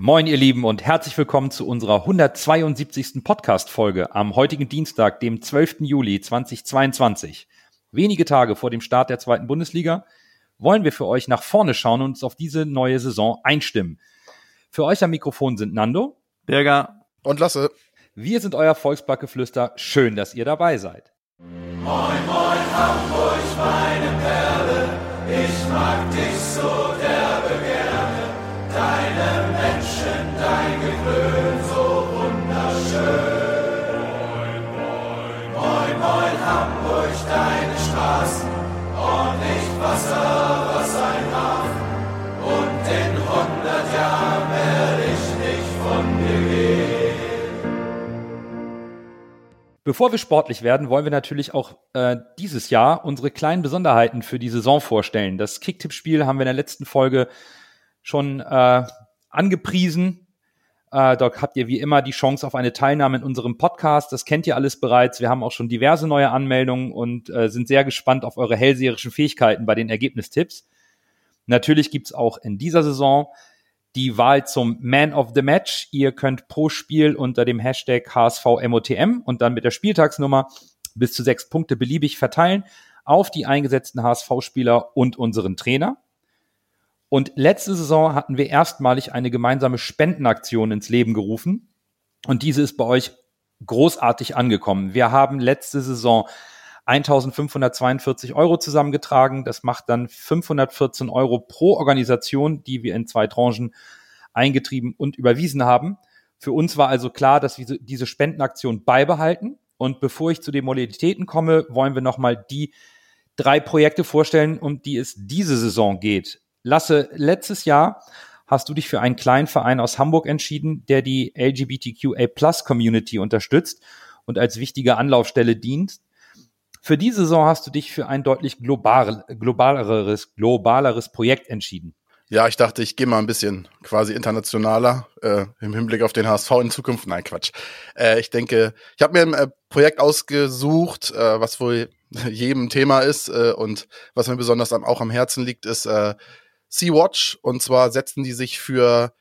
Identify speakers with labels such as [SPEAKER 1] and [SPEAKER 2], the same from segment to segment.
[SPEAKER 1] Moin, ihr Lieben, und herzlich willkommen zu unserer 172. Podcast-Folge am heutigen Dienstag, dem 12. Juli 2022. Wenige Tage vor dem Start der zweiten Bundesliga wollen wir für euch nach vorne schauen und uns auf diese neue Saison einstimmen. Für euch am Mikrofon sind Nando,
[SPEAKER 2] Berger und Lasse.
[SPEAKER 1] Wir sind euer Volksbackgeflüster. Schön, dass ihr dabei seid.
[SPEAKER 3] Moin, moin, Hamburg, meine Perle, ich mag dich so
[SPEAKER 1] Bevor wir sportlich werden, wollen wir natürlich auch äh, dieses Jahr unsere kleinen Besonderheiten für die Saison vorstellen. Das Kicktipp-Spiel haben wir in der letzten Folge schon äh, angepriesen. Äh, dort habt ihr wie immer die Chance auf eine Teilnahme in unserem Podcast. Das kennt ihr alles bereits. Wir haben auch schon diverse neue Anmeldungen und äh, sind sehr gespannt auf eure hellseherischen Fähigkeiten bei den Ergebnistipps. Natürlich gibt's auch in dieser Saison die Wahl zum Man of the Match. Ihr könnt pro Spiel unter dem Hashtag HSVMOTM und dann mit der Spieltagsnummer bis zu sechs Punkte beliebig verteilen auf die eingesetzten HSV-Spieler und unseren Trainer. Und letzte Saison hatten wir erstmalig eine gemeinsame Spendenaktion ins Leben gerufen. Und diese ist bei euch großartig angekommen. Wir haben letzte Saison 1542 Euro zusammengetragen. Das macht dann 514 Euro pro Organisation, die wir in zwei Tranchen eingetrieben und überwiesen haben. Für uns war also klar, dass wir diese Spendenaktion beibehalten. Und bevor ich zu den Modalitäten komme, wollen wir nochmal die drei Projekte vorstellen, um die es diese Saison geht. Lasse, letztes Jahr hast du dich für einen kleinen Verein aus Hamburg entschieden, der die LGBTQA Plus Community unterstützt und als wichtige Anlaufstelle dient. Für diese Saison hast du dich für ein deutlich global, globaleres, globaleres Projekt entschieden.
[SPEAKER 2] Ja, ich dachte, ich gehe mal ein bisschen quasi internationaler äh, im Hinblick auf den HSV in Zukunft. Nein, Quatsch. Äh, ich denke, ich habe mir ein äh, Projekt ausgesucht, äh, was wohl jedem Thema ist äh, und was mir besonders am, auch am Herzen liegt, ist äh, Sea-Watch. Und zwar setzen die sich für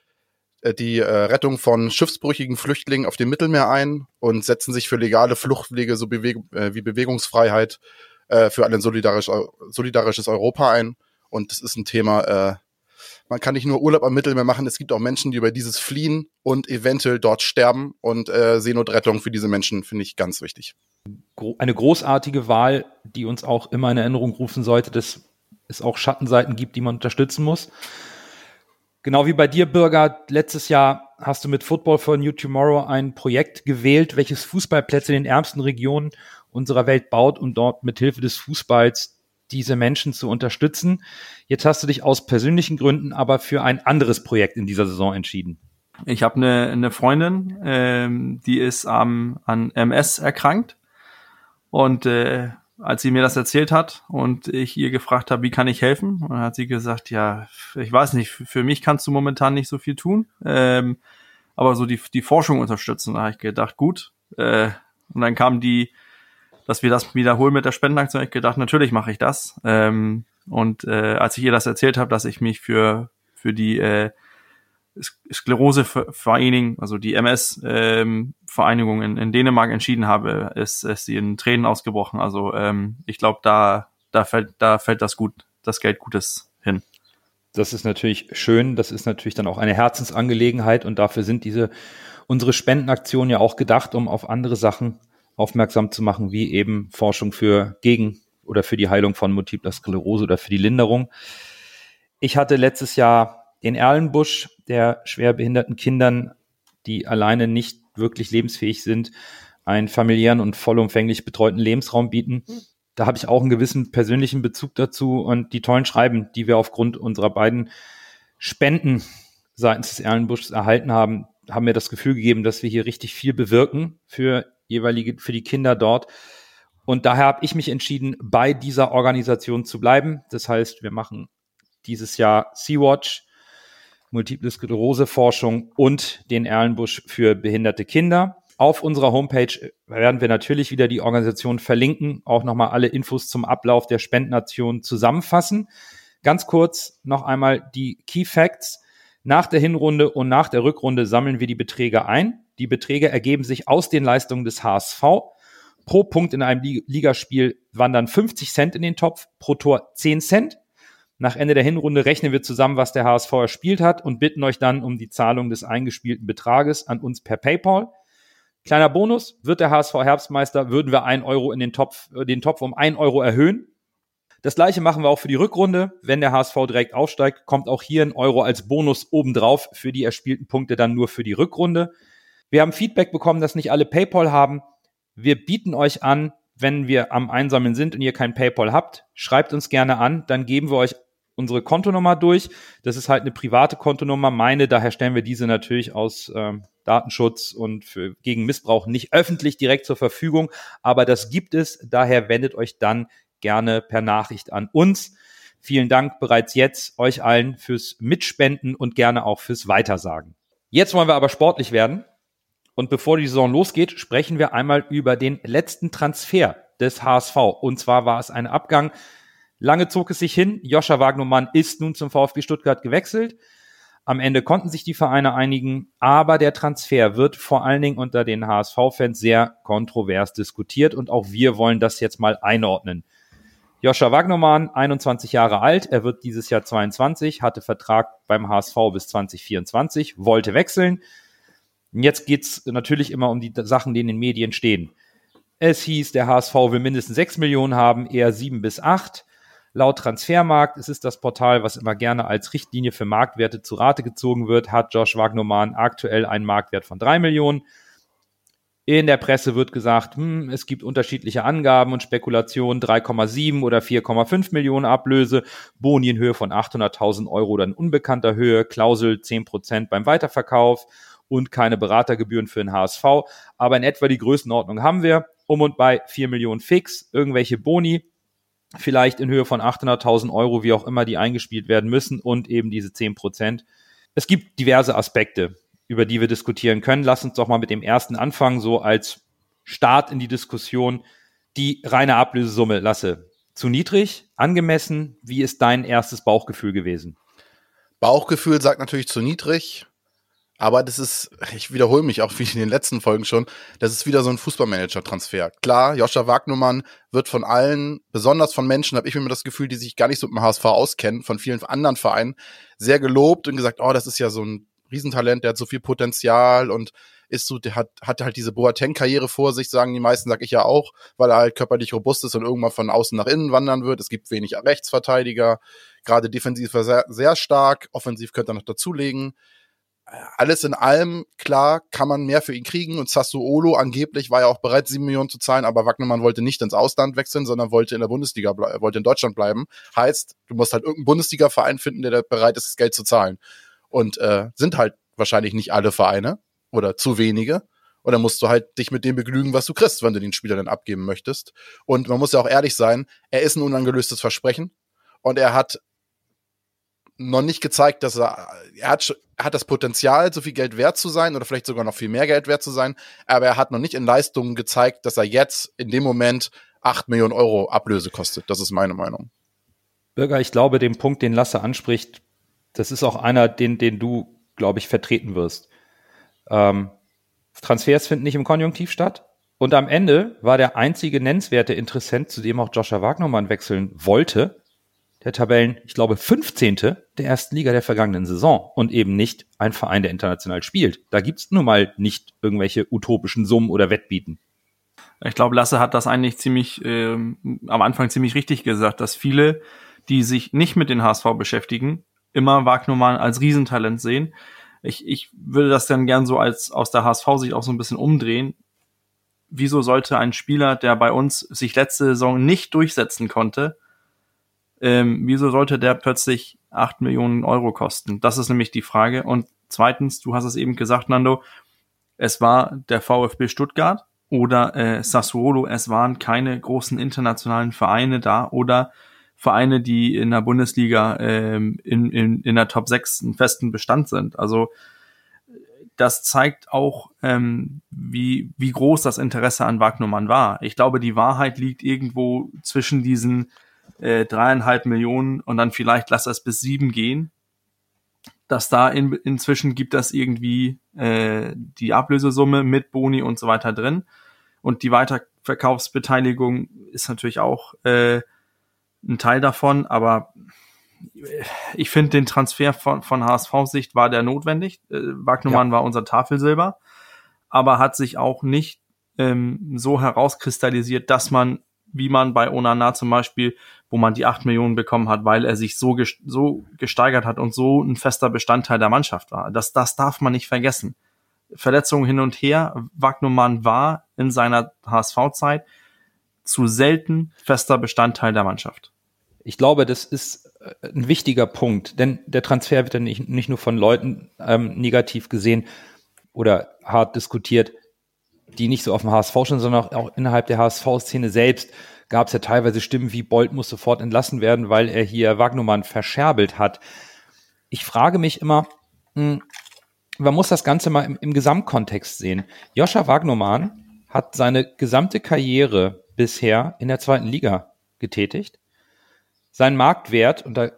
[SPEAKER 2] äh, die äh, Rettung von schiffsbrüchigen Flüchtlingen auf dem Mittelmeer ein und setzen sich für legale Fluchtwege so Beweg äh, wie Bewegungsfreiheit äh, für ein solidarisch, solidarisches Europa ein. Und das ist ein Thema, äh, man kann nicht nur Urlaub am Mittelmeer machen, es gibt auch Menschen, die über dieses fliehen und eventuell dort sterben. Und äh, Seenotrettung für diese Menschen finde ich ganz wichtig.
[SPEAKER 1] Eine großartige Wahl, die uns auch immer in Erinnerung rufen sollte, dass es auch Schattenseiten gibt, die man unterstützen muss. Genau wie bei dir, Bürger, letztes Jahr hast du mit Football for New Tomorrow ein Projekt gewählt, welches Fußballplätze in den ärmsten Regionen unserer Welt baut, um dort mit Hilfe des Fußballs diese Menschen zu unterstützen. Jetzt hast du dich aus persönlichen Gründen aber für ein anderes Projekt in dieser Saison entschieden.
[SPEAKER 4] Ich habe eine, eine Freundin, ähm, die ist ähm, an MS erkrankt und äh, als sie mir das erzählt hat und ich ihr gefragt habe, wie kann ich helfen, und hat sie gesagt, ja, ich weiß nicht, für mich kannst du momentan nicht so viel tun, ähm, aber so die, die Forschung unterstützen. Da habe ich gedacht, gut. Äh, und dann kam die, dass wir das wiederholen mit der Spendenaktion, ich gedacht, natürlich mache ich das. Ähm, und äh, als ich ihr das erzählt habe, dass ich mich für für die äh, Sklerosevereinigung, also die MS-Vereinigung ähm, in, in Dänemark entschieden habe, ist, ist sie in Tränen ausgebrochen. Also ähm, ich glaube, da, da fällt, da fällt das gut, das Geld Gutes hin.
[SPEAKER 1] Das ist natürlich schön. Das ist natürlich dann auch eine Herzensangelegenheit und dafür sind diese unsere Spendenaktionen ja auch gedacht, um auf andere Sachen aufmerksam zu machen, wie eben Forschung für gegen oder für die Heilung von multipler Sklerose oder für die Linderung. Ich hatte letztes Jahr den Erlenbusch, der schwerbehinderten Kindern, die alleine nicht wirklich lebensfähig sind, einen familiären und vollumfänglich betreuten Lebensraum bieten. Da habe ich auch einen gewissen persönlichen Bezug dazu und die tollen Schreiben, die wir aufgrund unserer beiden Spenden seitens des Erlenbuschs erhalten haben, haben mir das Gefühl gegeben, dass wir hier richtig viel bewirken für jeweilige, für die Kinder dort. Und daher habe ich mich entschieden, bei dieser Organisation zu bleiben. Das heißt, wir machen dieses Jahr Sea-Watch, Multiple Sklerose Forschung und den Erlenbusch für behinderte Kinder. Auf unserer Homepage werden wir natürlich wieder die Organisation verlinken, auch nochmal alle Infos zum Ablauf der Spendnation zusammenfassen. Ganz kurz noch einmal die Key Facts. Nach der Hinrunde und nach der Rückrunde sammeln wir die Beträge ein. Die Beträge ergeben sich aus den Leistungen des HSV. Pro Punkt in einem Ligaspiel wandern 50 Cent in den Topf, pro Tor 10 Cent. Nach Ende der Hinrunde rechnen wir zusammen, was der HSV erspielt hat und bitten euch dann um die Zahlung des eingespielten Betrages an uns per PayPal. Kleiner Bonus, wird der HSV Herbstmeister, würden wir ein Euro in den Topf, äh, den Topf um ein Euro erhöhen. Das gleiche machen wir auch für die Rückrunde. Wenn der HSV direkt aufsteigt, kommt auch hier ein Euro als Bonus obendrauf für die erspielten Punkte dann nur für die Rückrunde. Wir haben Feedback bekommen, dass nicht alle PayPal haben. Wir bieten euch an, wenn wir am Einsammeln sind und ihr kein PayPal habt, schreibt uns gerne an, dann geben wir euch unsere Kontonummer durch. Das ist halt eine private Kontonummer, meine, daher stellen wir diese natürlich aus ähm, Datenschutz und für, gegen Missbrauch nicht öffentlich direkt zur Verfügung, aber das gibt es, daher wendet euch dann gerne per Nachricht an uns. Vielen Dank bereits jetzt euch allen fürs Mitspenden und gerne auch fürs Weitersagen. Jetzt wollen wir aber sportlich werden. Und bevor die Saison losgeht, sprechen wir einmal über den letzten Transfer des HSV. Und zwar war es ein Abgang. Lange zog es sich hin. Joscha Wagnermann ist nun zum VfB Stuttgart gewechselt. Am Ende konnten sich die Vereine einigen, aber der Transfer wird vor allen Dingen unter den HSV-Fans sehr kontrovers diskutiert und auch wir wollen das jetzt mal einordnen. Joscha Wagnermann, 21 Jahre alt, er wird dieses Jahr 22, hatte Vertrag beim HSV bis 2024, wollte wechseln. Jetzt geht's natürlich immer um die Sachen, die in den Medien stehen. Es hieß, der HSV will mindestens 6 Millionen haben, eher 7 bis 8. Laut Transfermarkt, es ist das Portal, was immer gerne als Richtlinie für Marktwerte zu Rate gezogen wird, hat Josh Wagnermann aktuell einen Marktwert von 3 Millionen. In der Presse wird gesagt, hm, es gibt unterschiedliche Angaben und Spekulationen, 3,7 oder 4,5 Millionen Ablöse, Boni in Höhe von 800.000 Euro oder in unbekannter Höhe, Klausel 10 Prozent beim Weiterverkauf und keine Beratergebühren für den HSV. Aber in etwa die Größenordnung haben wir. Um und bei 4 Millionen fix, irgendwelche Boni, vielleicht in Höhe von 800.000 Euro, wie auch immer, die eingespielt werden müssen und eben diese 10 Prozent. Es gibt diverse Aspekte, über die wir diskutieren können. Lass uns doch mal mit dem ersten anfangen, so als Start in die Diskussion. Die reine Ablösesumme, Lasse, zu niedrig, angemessen? Wie ist dein erstes Bauchgefühl gewesen?
[SPEAKER 2] Bauchgefühl sagt natürlich zu niedrig. Aber das ist, ich wiederhole mich auch wie in den letzten Folgen schon, das ist wieder so ein Fußballmanager-Transfer. Klar, Joscha Wagnumann wird von allen, besonders von Menschen, habe ich mir das Gefühl, die sich gar nicht so mit dem HSV auskennen, von vielen anderen Vereinen, sehr gelobt und gesagt, oh, das ist ja so ein Riesentalent, der hat so viel Potenzial und ist so, der hat, hat halt diese Boateng-Karriere vor sich, sagen die meisten, sag ich ja auch, weil er halt körperlich robust ist und irgendwann von außen nach innen wandern wird. Es gibt wenig Rechtsverteidiger, gerade defensiv sehr, sehr stark, offensiv könnte er noch dazulegen alles in allem, klar, kann man mehr für ihn kriegen und Sassuolo angeblich war ja auch bereit, sieben Millionen zu zahlen, aber Wagnermann wollte nicht ins Ausland wechseln, sondern wollte in der Bundesliga, wollte in Deutschland bleiben. Heißt, du musst halt irgendeinen Bundesliga-Verein finden, der bereit ist, das Geld zu zahlen. Und äh, sind halt wahrscheinlich nicht alle Vereine oder zu wenige. Und dann musst du halt dich mit dem begnügen, was du kriegst, wenn du den Spieler dann abgeben möchtest. Und man muss ja auch ehrlich sein, er ist ein unangelöstes Versprechen. Und er hat noch nicht gezeigt, dass er, er hat, er hat das Potenzial, so viel Geld wert zu sein oder vielleicht sogar noch viel mehr Geld wert zu sein, aber er hat noch nicht in Leistungen gezeigt, dass er jetzt in dem Moment acht Millionen Euro Ablöse kostet. Das ist meine Meinung.
[SPEAKER 1] Bürger, ich glaube, den Punkt, den Lasse anspricht, das ist auch einer, den, den du, glaube ich, vertreten wirst. Ähm, Transfers finden nicht im Konjunktiv statt. Und am Ende war der einzige nennenswerte Interessent, zu dem auch Joshua Wagnermann wechseln wollte, der Tabellen, ich glaube, 15. der ersten Liga der vergangenen Saison und eben nicht ein Verein, der international spielt. Da gibt's nun mal nicht irgendwelche utopischen Summen oder Wettbieten.
[SPEAKER 4] Ich glaube, Lasse hat das eigentlich ziemlich ähm, am Anfang ziemlich richtig gesagt, dass viele, die sich nicht mit den HSV beschäftigen, immer Wagnermann als Riesentalent sehen. Ich, ich würde das dann gern so als aus der HSV-Sicht auch so ein bisschen umdrehen. Wieso sollte ein Spieler, der bei uns sich letzte Saison nicht durchsetzen konnte, ähm, wieso sollte der plötzlich acht Millionen Euro kosten? Das ist nämlich die Frage. Und zweitens, du hast es eben gesagt, Nando, es war der VfB Stuttgart oder äh, Sassuolo, es waren keine großen internationalen Vereine da oder Vereine, die in der Bundesliga ähm, in, in, in der Top 6 einen festen Bestand sind. Also das zeigt auch, ähm, wie, wie groß das Interesse an Wagnermann war. Ich glaube, die Wahrheit liegt irgendwo zwischen diesen äh, dreieinhalb Millionen und dann vielleicht lass es bis sieben gehen. dass da in, inzwischen gibt das irgendwie äh, die Ablösesumme mit Boni und so weiter drin. Und die Weiterverkaufsbeteiligung ist natürlich auch äh, ein Teil davon, aber ich finde den Transfer von, von HSV-Sicht war der notwendig. Äh, Wagnermann ja. war unser Tafelsilber, aber hat sich auch nicht ähm, so herauskristallisiert, dass man, wie man bei Onana zum Beispiel, wo man die acht Millionen bekommen hat, weil er sich so, so gesteigert hat und so ein fester Bestandteil der Mannschaft war. Das, das darf man nicht vergessen. Verletzungen hin und her. Wagnermann war in seiner HSV-Zeit zu selten fester Bestandteil der Mannschaft.
[SPEAKER 1] Ich glaube, das ist äh, ein wichtiger Punkt, denn der Transfer wird ja nicht, nicht nur von Leuten ähm, negativ gesehen oder hart diskutiert, die nicht so auf dem HSV stehen, sondern auch, auch innerhalb der HSV-Szene selbst gab es ja teilweise Stimmen wie Bolt muss sofort entlassen werden, weil er hier Wagnumann verscherbelt hat. Ich frage mich immer, mh, hm, man muss das Ganze mal im, im Gesamtkontext sehen. Joscha Wagnumann hat seine gesamte Karriere bisher in der zweiten Liga getätigt. Sein Marktwert, und da,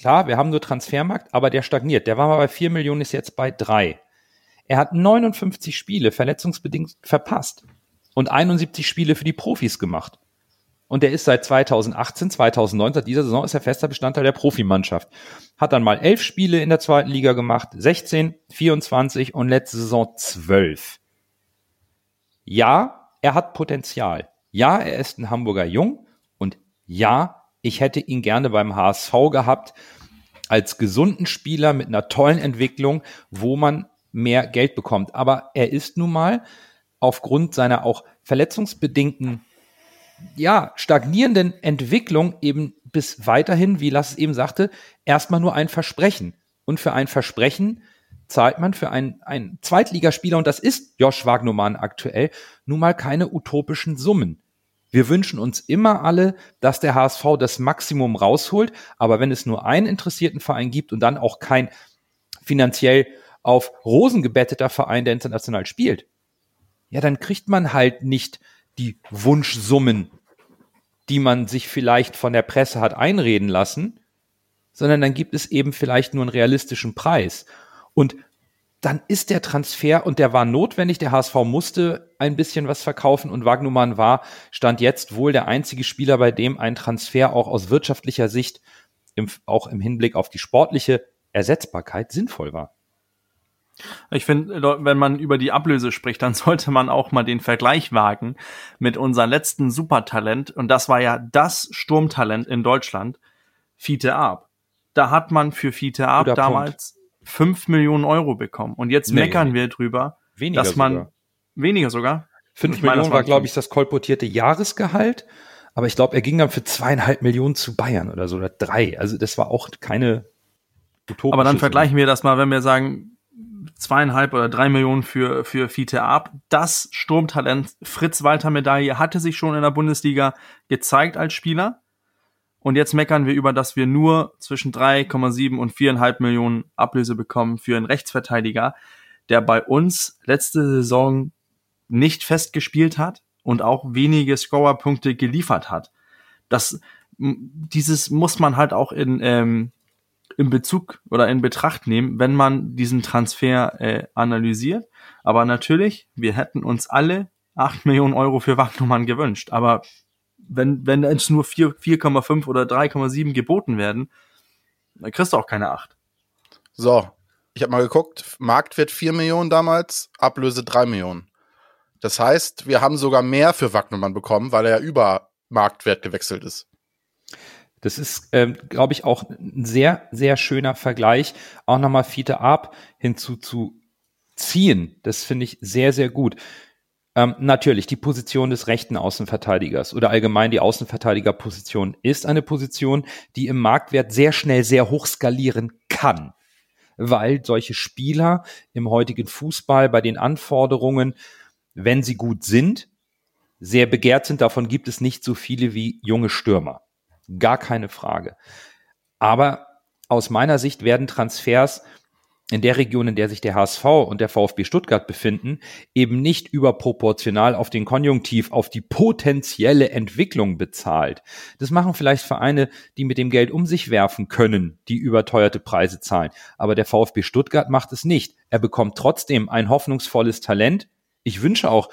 [SPEAKER 1] klar, wir haben nur Transfermarkt, aber der stagniert. Der war mal bei vier Millionen, ist jetzt bei drei. Er hat 59 Spiele verletzungsbedingt verpasst und 71 Spiele für die Profis gemacht. Und er ist seit 2018, 2019, seit dieser Saison ist er fester Bestandteil der Profimannschaft. Hat dann mal elf Spiele in der zweiten Liga gemacht, 16, 24 und letzte Saison 12. Ja, er hat Potenzial. Ja, er ist ein Hamburger Jung. Und ja, ich hätte ihn gerne beim HSV gehabt als gesunden Spieler mit einer tollen Entwicklung, wo man mehr Geld bekommt. Aber er ist nun mal aufgrund seiner auch verletzungsbedingten, ja, stagnierenden Entwicklung eben bis weiterhin, wie Lass es eben sagte, erstmal nur ein Versprechen. Und für ein Versprechen zahlt man für einen, einen Zweitligaspieler, und das ist Josh Wagnermann aktuell, nun mal keine utopischen Summen. Wir wünschen uns immer alle, dass der HSV das Maximum rausholt, aber wenn es nur einen interessierten Verein gibt und dann auch kein finanziell auf Rosen gebetteter Verein, der international spielt, ja, dann kriegt man halt nicht die Wunschsummen, die man sich vielleicht von der Presse hat einreden lassen, sondern dann gibt es eben vielleicht nur einen realistischen Preis. Und dann ist der Transfer und der war notwendig. Der HSV musste ein bisschen was verkaufen und Wagnumann war, stand jetzt wohl der einzige Spieler, bei dem ein Transfer auch aus wirtschaftlicher Sicht, im, auch im Hinblick auf die sportliche Ersetzbarkeit sinnvoll war.
[SPEAKER 4] Ich finde, wenn man über die Ablöse spricht, dann sollte man auch mal den Vergleich wagen mit unserem letzten Supertalent. Und das war ja das Sturmtalent in Deutschland, Fiete Arp. Da hat man für Fiete Arp damals fünf Millionen Euro bekommen. Und jetzt nee, meckern wir drüber, weniger dass man sogar. weniger sogar.
[SPEAKER 1] Fünf Millionen meine, war, glaube ich, das kolportierte Jahresgehalt. Aber ich glaube, er ging dann für zweieinhalb Millionen zu Bayern oder so oder drei. Also das war auch keine
[SPEAKER 4] Aber dann vergleichen wir das mal, wenn wir sagen, zweieinhalb oder drei Millionen für, für Fiete Ab. Das Sturmtalent Fritz Walter Medaille hatte sich schon in der Bundesliga gezeigt als Spieler. Und jetzt meckern wir über, dass wir nur zwischen 3,7 und 4,5 Millionen Ablöse bekommen für einen Rechtsverteidiger, der bei uns letzte Saison nicht festgespielt hat und auch wenige Scorerpunkte geliefert hat. Das, dieses muss man halt auch in, ähm, in Bezug oder in Betracht nehmen, wenn man diesen Transfer äh, analysiert. Aber natürlich, wir hätten uns alle 8 Millionen Euro für Wagnumann gewünscht. Aber wenn, wenn es nur 4,5 oder 3,7 geboten werden, dann kriegst du auch keine 8.
[SPEAKER 2] So, ich habe mal geguckt, Marktwert 4 Millionen damals, Ablöse 3 Millionen. Das heißt, wir haben sogar mehr für Wagnermann bekommen, weil er über Marktwert gewechselt ist.
[SPEAKER 1] Das ist, ähm, glaube ich, auch ein sehr, sehr schöner Vergleich, auch nochmal Fiete Ab hinzuzuziehen. Das finde ich sehr, sehr gut. Ähm, natürlich, die Position des rechten Außenverteidigers oder allgemein die Außenverteidigerposition ist eine Position, die im Marktwert sehr schnell sehr hoch skalieren kann, weil solche Spieler im heutigen Fußball bei den Anforderungen, wenn sie gut sind, sehr begehrt sind. Davon gibt es nicht so viele wie junge Stürmer. Gar keine Frage. Aber aus meiner Sicht werden Transfers in der Region, in der sich der HSV und der VfB Stuttgart befinden, eben nicht überproportional auf den Konjunktiv, auf die potenzielle Entwicklung bezahlt. Das machen vielleicht Vereine, die mit dem Geld um sich werfen können, die überteuerte Preise zahlen. Aber der VfB Stuttgart macht es nicht. Er bekommt trotzdem ein hoffnungsvolles Talent. Ich wünsche auch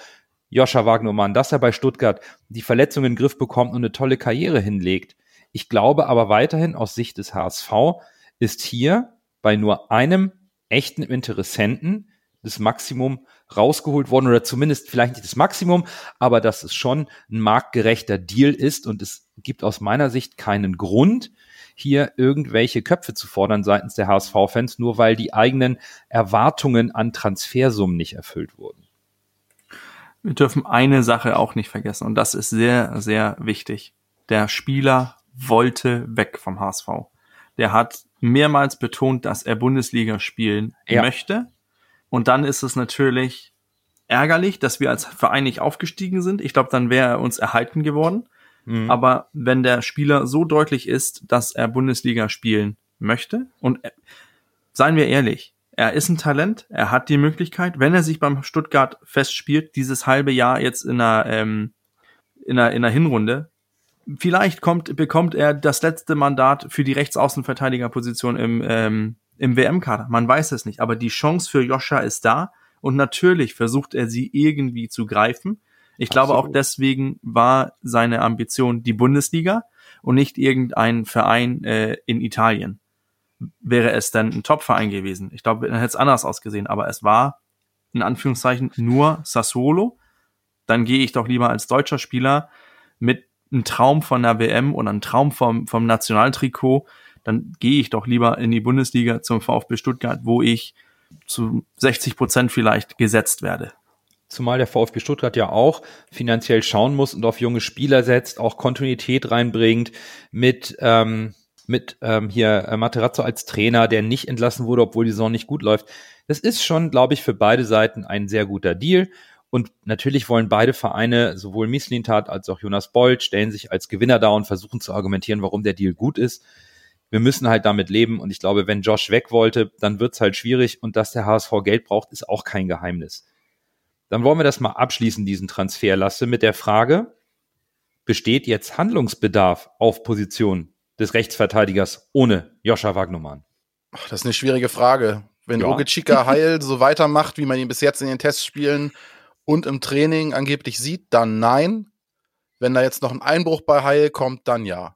[SPEAKER 1] Joscha Wagnermann, dass er bei Stuttgart die Verletzungen in den Griff bekommt und eine tolle Karriere hinlegt. Ich glaube aber weiterhin aus Sicht des HSV ist hier bei nur einem echten Interessenten das Maximum rausgeholt worden oder zumindest vielleicht nicht das Maximum, aber dass es schon ein marktgerechter Deal ist und es gibt aus meiner Sicht keinen Grund, hier irgendwelche Köpfe zu fordern seitens der HSV-Fans, nur weil die eigenen Erwartungen an Transfersummen nicht erfüllt wurden.
[SPEAKER 4] Wir dürfen eine Sache auch nicht vergessen und das ist sehr, sehr wichtig. Der Spieler wollte weg vom HSV. Der hat mehrmals betont, dass er Bundesliga spielen ja. möchte. Und dann ist es natürlich ärgerlich, dass wir als Verein nicht aufgestiegen sind. Ich glaube, dann wäre er uns erhalten geworden. Mhm. Aber wenn der Spieler so deutlich ist, dass er Bundesliga spielen möchte, und äh, seien wir ehrlich, er ist ein Talent, er hat die Möglichkeit, wenn er sich beim Stuttgart festspielt, dieses halbe Jahr jetzt in einer, ähm, in einer, in einer Hinrunde, vielleicht kommt, bekommt er das letzte Mandat für die Rechtsaußenverteidigerposition im, ähm, im WM-Kader. Man weiß es nicht, aber die Chance für Joscha ist da und natürlich versucht er sie irgendwie zu greifen. Ich Absolut. glaube auch deswegen war seine Ambition die Bundesliga und nicht irgendein Verein äh, in Italien. Wäre es dann ein Top-Verein gewesen. Ich glaube, dann hätte es anders ausgesehen, aber es war in Anführungszeichen nur Sassuolo. Dann gehe ich doch lieber als deutscher Spieler mit ein Traum von der WM und ein Traum vom, vom Nationaltrikot, dann gehe ich doch lieber in die Bundesliga zum VfB Stuttgart, wo ich zu 60 Prozent vielleicht gesetzt werde.
[SPEAKER 1] Zumal der VfB Stuttgart ja auch finanziell schauen muss und auf junge Spieler setzt, auch Kontinuität reinbringt mit, ähm, mit ähm, hier äh, Materazzo als Trainer, der nicht entlassen wurde, obwohl die Saison nicht gut läuft. Das ist schon, glaube ich, für beide Seiten ein sehr guter Deal. Und natürlich wollen beide Vereine, sowohl Mislintat als auch Jonas Bold, stellen sich als Gewinner da und versuchen zu argumentieren, warum der Deal gut ist. Wir müssen halt damit leben und ich glaube, wenn Josh weg wollte, dann wird's halt schwierig und dass der HSV Geld braucht, ist auch kein Geheimnis. Dann wollen wir das mal abschließen, diesen Transferlasse, mit der Frage, besteht jetzt Handlungsbedarf auf Position des Rechtsverteidigers ohne Joscha Wagnumann?
[SPEAKER 2] Ach, das ist eine schwierige Frage. Wenn ja. Ogechika Heil so weitermacht, wie man ihn bis jetzt in den Testspielen und im Training angeblich sieht, dann nein. Wenn da jetzt noch ein Einbruch bei Heil kommt, dann ja.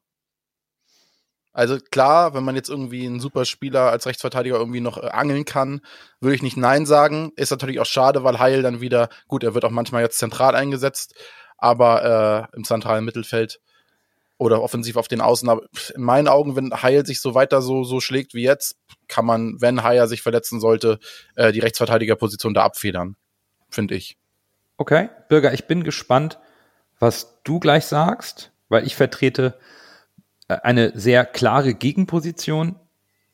[SPEAKER 2] Also klar, wenn man jetzt irgendwie einen Superspieler als Rechtsverteidiger irgendwie noch äh, angeln kann, würde ich nicht Nein sagen. Ist natürlich auch schade, weil Heil dann wieder, gut, er wird auch manchmal jetzt zentral eingesetzt, aber äh, im zentralen Mittelfeld oder offensiv auf den Außen. Aber in meinen Augen, wenn Heil sich so weiter so, so schlägt wie jetzt, kann man, wenn Heil sich verletzen sollte, äh, die Rechtsverteidigerposition da abfedern. Finde ich.
[SPEAKER 1] Okay, Bürger, ich bin gespannt, was du gleich sagst, weil ich vertrete äh, eine sehr klare Gegenposition.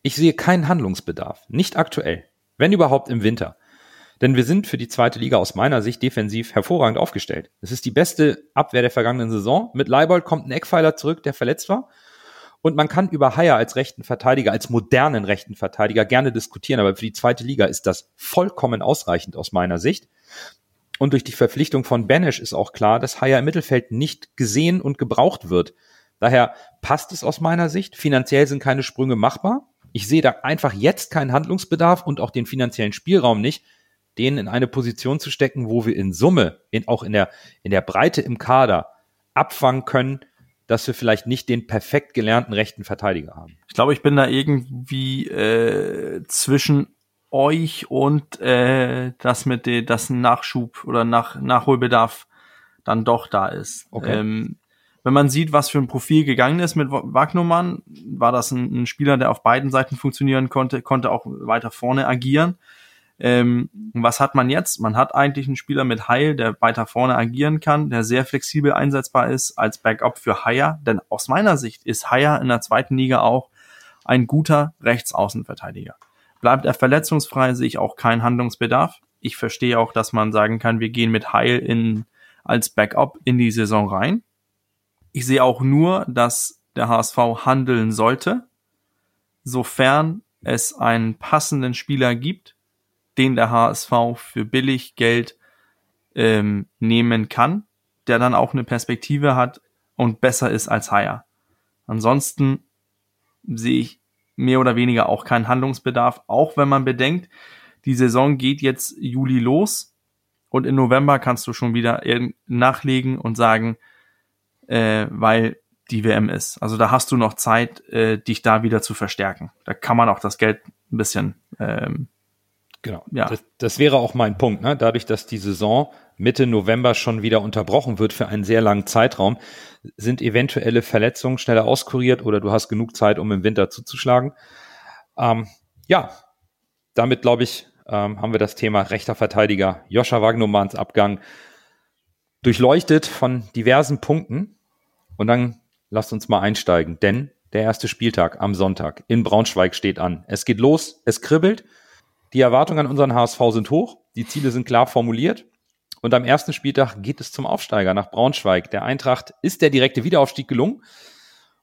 [SPEAKER 1] Ich sehe keinen Handlungsbedarf, nicht aktuell, wenn überhaupt im Winter. Denn wir sind für die zweite Liga aus meiner Sicht defensiv hervorragend aufgestellt. Es ist die beste Abwehr der vergangenen Saison. Mit Leibold kommt ein Eckpfeiler zurück, der verletzt war. Und man kann über Haier als rechten Verteidiger, als modernen rechten Verteidiger gerne diskutieren, aber für die zweite Liga ist das vollkommen ausreichend aus meiner Sicht. Und durch die Verpflichtung von Banish ist auch klar, dass Haya im Mittelfeld nicht gesehen und gebraucht wird. Daher passt es aus meiner Sicht. Finanziell sind keine Sprünge machbar. Ich sehe da einfach jetzt keinen Handlungsbedarf und auch den finanziellen Spielraum nicht, den in eine Position zu stecken, wo wir in Summe, in, auch in der, in der Breite im Kader abfangen können, dass wir vielleicht nicht den perfekt gelernten rechten Verteidiger haben.
[SPEAKER 4] Ich glaube, ich bin da irgendwie äh, zwischen euch und äh, das mit dem, dass ein Nachschub oder nach, Nachholbedarf dann doch da ist. Okay. Ähm, wenn man sieht, was für ein Profil gegangen ist mit Wagnumann, war das ein, ein, Spieler, der auf beiden Seiten funktionieren konnte, konnte auch weiter vorne agieren. Ähm, was hat man jetzt? Man hat eigentlich einen Spieler mit Heil, der weiter vorne agieren kann, der sehr flexibel einsetzbar ist als Backup für Haier. Denn aus meiner Sicht ist Haier in der zweiten Liga auch ein guter Rechtsaußenverteidiger. Bleibt er verletzungsfrei, sehe ich auch keinen Handlungsbedarf. Ich verstehe auch, dass man sagen kann, wir gehen mit Heil in, als Backup in die Saison rein. Ich sehe auch nur, dass der HSV handeln sollte, sofern es einen passenden Spieler gibt, den der HSV für billig Geld ähm, nehmen kann, der dann auch eine Perspektive hat und besser ist als Haier. Ansonsten sehe ich mehr oder weniger auch keinen Handlungsbedarf, auch wenn man bedenkt, die Saison geht jetzt Juli los und im November kannst du schon wieder nachlegen und sagen, äh, weil die WM ist. Also da hast du noch Zeit, äh, dich da wieder zu verstärken. Da kann man auch das Geld ein bisschen ähm,
[SPEAKER 1] Genau. Ja. Das, das wäre auch mein Punkt. Ne? Dadurch, dass die Saison Mitte November schon wieder unterbrochen wird für einen sehr langen Zeitraum, sind eventuelle Verletzungen schneller auskuriert oder du hast genug Zeit, um im Winter zuzuschlagen. Ähm, ja, damit glaube ich, ähm, haben wir das Thema rechter Verteidiger Joscha Wagnumanns Abgang durchleuchtet von diversen Punkten. Und dann lasst uns mal einsteigen, denn der erste Spieltag am Sonntag in Braunschweig steht an. Es geht los, es kribbelt. Die Erwartungen an unseren HSV sind hoch, die Ziele sind klar formuliert. Und am ersten Spieltag geht es zum Aufsteiger nach Braunschweig. Der Eintracht ist der direkte Wiederaufstieg gelungen.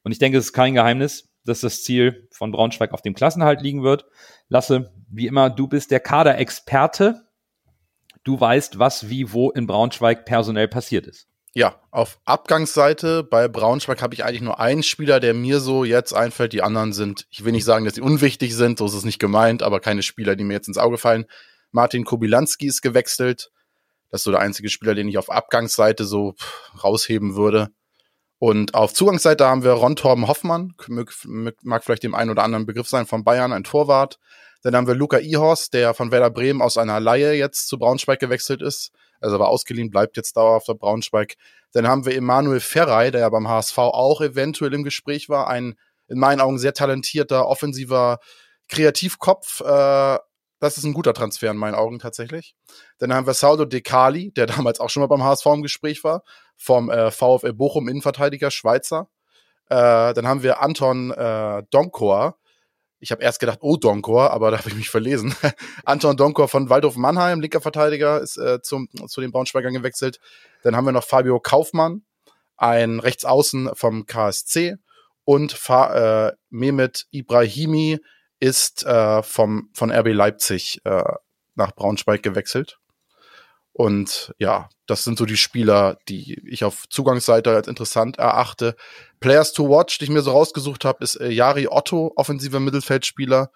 [SPEAKER 1] Und ich denke, es ist kein Geheimnis, dass das Ziel von Braunschweig auf dem Klassenhalt liegen wird. Lasse, wie immer, du bist der Kaderexperte. Du weißt, was wie wo in Braunschweig personell passiert ist.
[SPEAKER 2] Ja, auf Abgangsseite bei Braunschweig habe ich eigentlich nur einen Spieler, der mir so jetzt einfällt. Die anderen sind, ich will nicht sagen, dass sie unwichtig sind, so ist es nicht gemeint, aber keine Spieler, die mir jetzt ins Auge fallen. Martin Kobilanski ist gewechselt. Das ist so der einzige Spieler, den ich auf Abgangsseite so rausheben würde. Und auf Zugangsseite haben wir Ron Torben Hoffmann, mag vielleicht dem einen oder anderen Begriff sein, von Bayern, ein Torwart. Dann haben wir Luca Ihorst, der von Werder Bremen aus einer Laie jetzt zu Braunschweig gewechselt ist also war ausgeliehen, bleibt jetzt dauerhaft auf Braunschweig. Dann haben wir Emanuel Ferrei, der ja beim HSV auch eventuell im Gespräch war, ein in meinen Augen sehr talentierter, offensiver Kreativkopf. Äh, das ist ein guter Transfer in meinen Augen tatsächlich. Dann haben wir Saudo De Cali, der damals auch schon mal beim HSV im Gespräch war, vom äh, VfL Bochum Innenverteidiger, Schweizer. Äh, dann haben wir Anton äh, Donkor, ich habe erst gedacht, oh Donkor, aber da habe ich mich verlesen. Anton Donkor von Waldhof Mannheim, linker Verteidiger, ist äh, zum, zu den Braunschweigern gewechselt. Dann haben wir noch Fabio Kaufmann, ein Rechtsaußen vom KSC. Und Fa äh, Mehmet Ibrahimi ist äh, vom, von RB Leipzig äh, nach Braunschweig gewechselt. Und ja, das sind so die Spieler, die ich auf Zugangsseite als interessant erachte. Players to watch, die ich mir so rausgesucht habe, ist äh, Jari Otto, offensiver Mittelfeldspieler.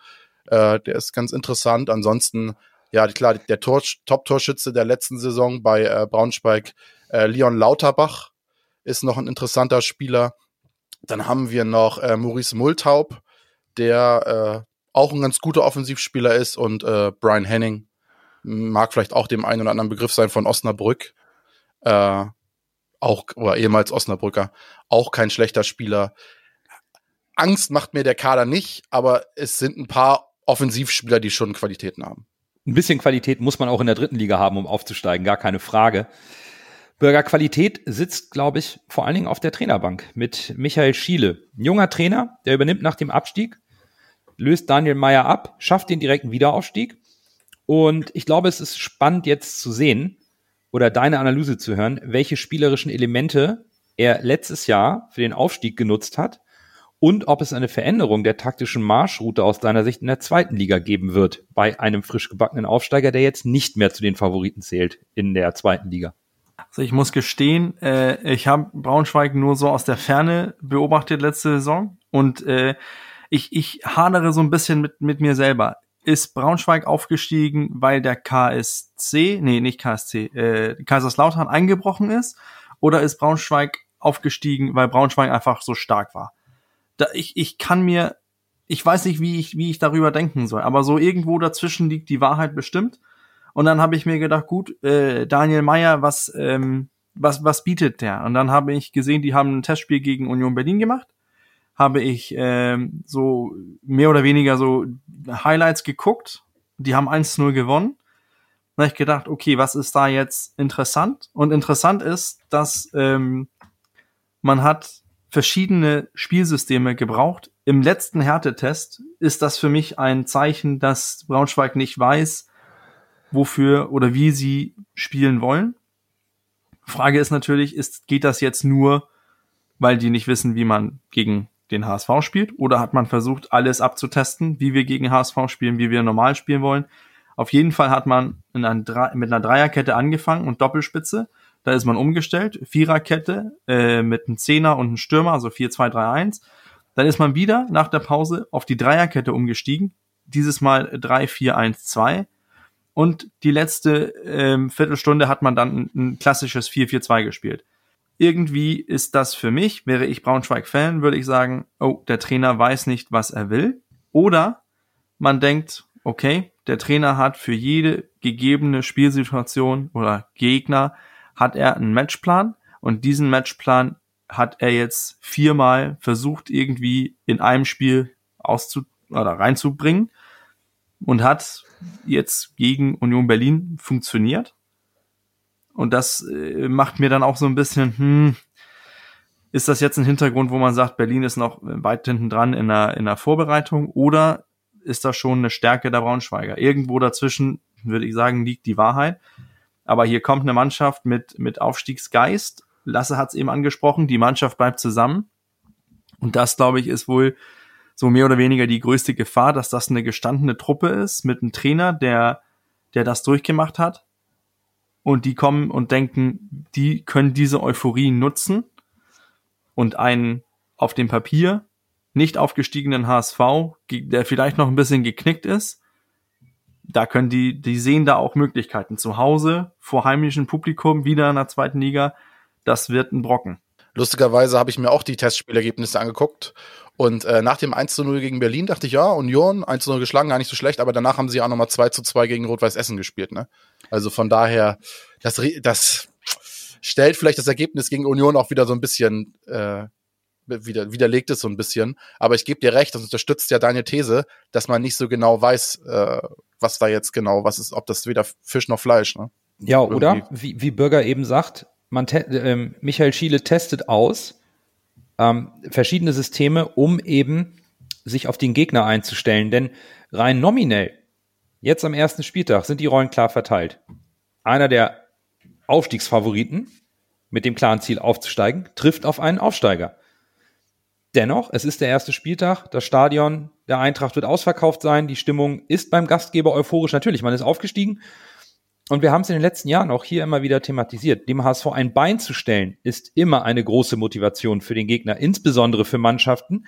[SPEAKER 2] Äh, der ist ganz interessant. Ansonsten, ja, klar, der Tor, Top-Torschütze der letzten Saison bei äh, Braunschweig, äh, Leon Lauterbach, ist noch ein interessanter Spieler. Dann haben wir noch äh, Maurice Multaub, der äh, auch ein ganz guter Offensivspieler ist und äh, Brian Henning, mag vielleicht auch dem einen oder anderen Begriff sein von Osnabrück. Äh, auch, oder ehemals Osnabrücker, auch kein schlechter Spieler. Angst macht mir der Kader nicht, aber es sind ein paar Offensivspieler, die schon Qualitäten haben.
[SPEAKER 1] Ein bisschen Qualität muss man auch in der dritten Liga haben, um aufzusteigen, gar keine Frage. Bürger Qualität sitzt, glaube ich, vor allen Dingen auf der Trainerbank mit Michael Schiele. Ein junger Trainer, der übernimmt nach dem Abstieg, löst Daniel Meyer ab, schafft den direkten Wiederaufstieg und ich glaube, es ist spannend jetzt zu sehen oder deine Analyse zu hören, welche spielerischen Elemente er letztes Jahr für den Aufstieg genutzt hat und ob es eine Veränderung der taktischen Marschroute aus deiner Sicht in der zweiten Liga geben wird bei einem frisch gebackenen Aufsteiger, der jetzt nicht mehr zu den Favoriten zählt in der zweiten Liga.
[SPEAKER 4] Also ich muss gestehen, äh, ich habe Braunschweig nur so aus der Ferne beobachtet letzte Saison und äh, ich, ich hadere so ein bisschen mit, mit mir selber ist Braunschweig aufgestiegen, weil der KSC, nee, nicht KSC, äh, Kaiserslautern eingebrochen ist? Oder ist Braunschweig aufgestiegen, weil Braunschweig einfach so stark war? Da, ich, ich kann mir, ich weiß nicht, wie ich, wie ich darüber denken soll, aber so irgendwo dazwischen liegt die Wahrheit bestimmt. Und dann habe ich mir gedacht, gut, äh, Daniel Meyer, was, ähm, was, was bietet der? Und dann habe ich gesehen, die haben ein Testspiel gegen Union Berlin gemacht habe ich ähm, so mehr oder weniger so Highlights geguckt. Die haben 1-0 gewonnen. Da habe ich gedacht, okay, was ist da jetzt interessant? Und interessant ist, dass ähm, man hat verschiedene Spielsysteme gebraucht. Im letzten Härtetest ist das für mich ein Zeichen, dass Braunschweig nicht weiß, wofür oder wie sie spielen wollen. Frage ist natürlich, ist, geht das jetzt nur, weil die nicht wissen, wie man gegen den HSV spielt oder hat man versucht, alles abzutesten, wie wir gegen HSV spielen, wie wir normal spielen wollen. Auf jeden Fall hat man in einer, mit einer Dreierkette angefangen und Doppelspitze. Da ist man umgestellt. Viererkette äh, mit einem Zehner und einem Stürmer, also 4-2-3-1. Dann ist man wieder nach der Pause auf die Dreierkette umgestiegen. Dieses Mal 3-4-1-2. Und die letzte ähm, Viertelstunde hat man dann ein, ein klassisches 4-4-2 gespielt. Irgendwie ist das für mich, wäre ich Braunschweig-Fan, würde ich sagen, oh, der Trainer weiß nicht, was er will. Oder man denkt, okay, der Trainer hat für jede gegebene Spielsituation oder Gegner hat er einen Matchplan und diesen Matchplan hat er jetzt viermal versucht irgendwie in einem Spiel auszu oder reinzubringen und hat jetzt gegen Union Berlin funktioniert. Und das äh, macht mir dann auch so ein bisschen, hm, ist das jetzt ein Hintergrund, wo man sagt, Berlin ist noch weit hinten dran in der, in der Vorbereitung oder ist das schon eine Stärke der Braunschweiger? Irgendwo dazwischen, würde ich sagen, liegt die Wahrheit. Aber hier kommt eine Mannschaft mit, mit Aufstiegsgeist. Lasse hat es eben angesprochen, die Mannschaft bleibt zusammen. Und das, glaube ich, ist wohl so mehr oder weniger die größte Gefahr, dass das eine gestandene Truppe ist mit einem Trainer, der, der das durchgemacht hat. Und die kommen und denken, die können diese Euphorie nutzen und einen auf dem Papier nicht aufgestiegenen HSV, der vielleicht noch ein bisschen geknickt ist, da können die, die sehen da auch Möglichkeiten. Zu Hause, vor heimischem Publikum, wieder in der zweiten Liga, das wird ein Brocken.
[SPEAKER 2] Lustigerweise habe ich mir auch die Testspielergebnisse angeguckt und äh, nach dem 1 zu 0 gegen Berlin dachte ich, ja, Union 1 zu 0 geschlagen, gar nicht so schlecht, aber danach haben sie auch nochmal 2 zu 2 gegen Rot-Weiß Essen gespielt, ne? Also von daher, das, das stellt vielleicht das Ergebnis gegen Union auch wieder so ein bisschen, äh, wieder, widerlegt es so ein bisschen. Aber ich gebe dir recht, das unterstützt ja deine These, dass man nicht so genau weiß, äh, was da jetzt genau, was ist, ob das weder Fisch noch Fleisch, ne?
[SPEAKER 1] Ja, Irgendwie. oder? Wie, wie Bürger eben sagt, man ähm, Michael Schiele testet aus ähm, verschiedene Systeme, um eben sich auf den Gegner einzustellen. Denn rein nominell, jetzt am ersten Spieltag, sind die Rollen klar verteilt. Einer der Aufstiegsfavoriten mit dem klaren Ziel aufzusteigen, trifft auf einen Aufsteiger. Dennoch, es ist der erste Spieltag, das Stadion der Eintracht wird ausverkauft sein, die Stimmung ist beim Gastgeber euphorisch. Natürlich, man ist aufgestiegen, und wir haben es in den letzten Jahren auch hier immer wieder thematisiert. Dem HSV ein Bein zu stellen, ist immer eine große Motivation für den Gegner, insbesondere für Mannschaften,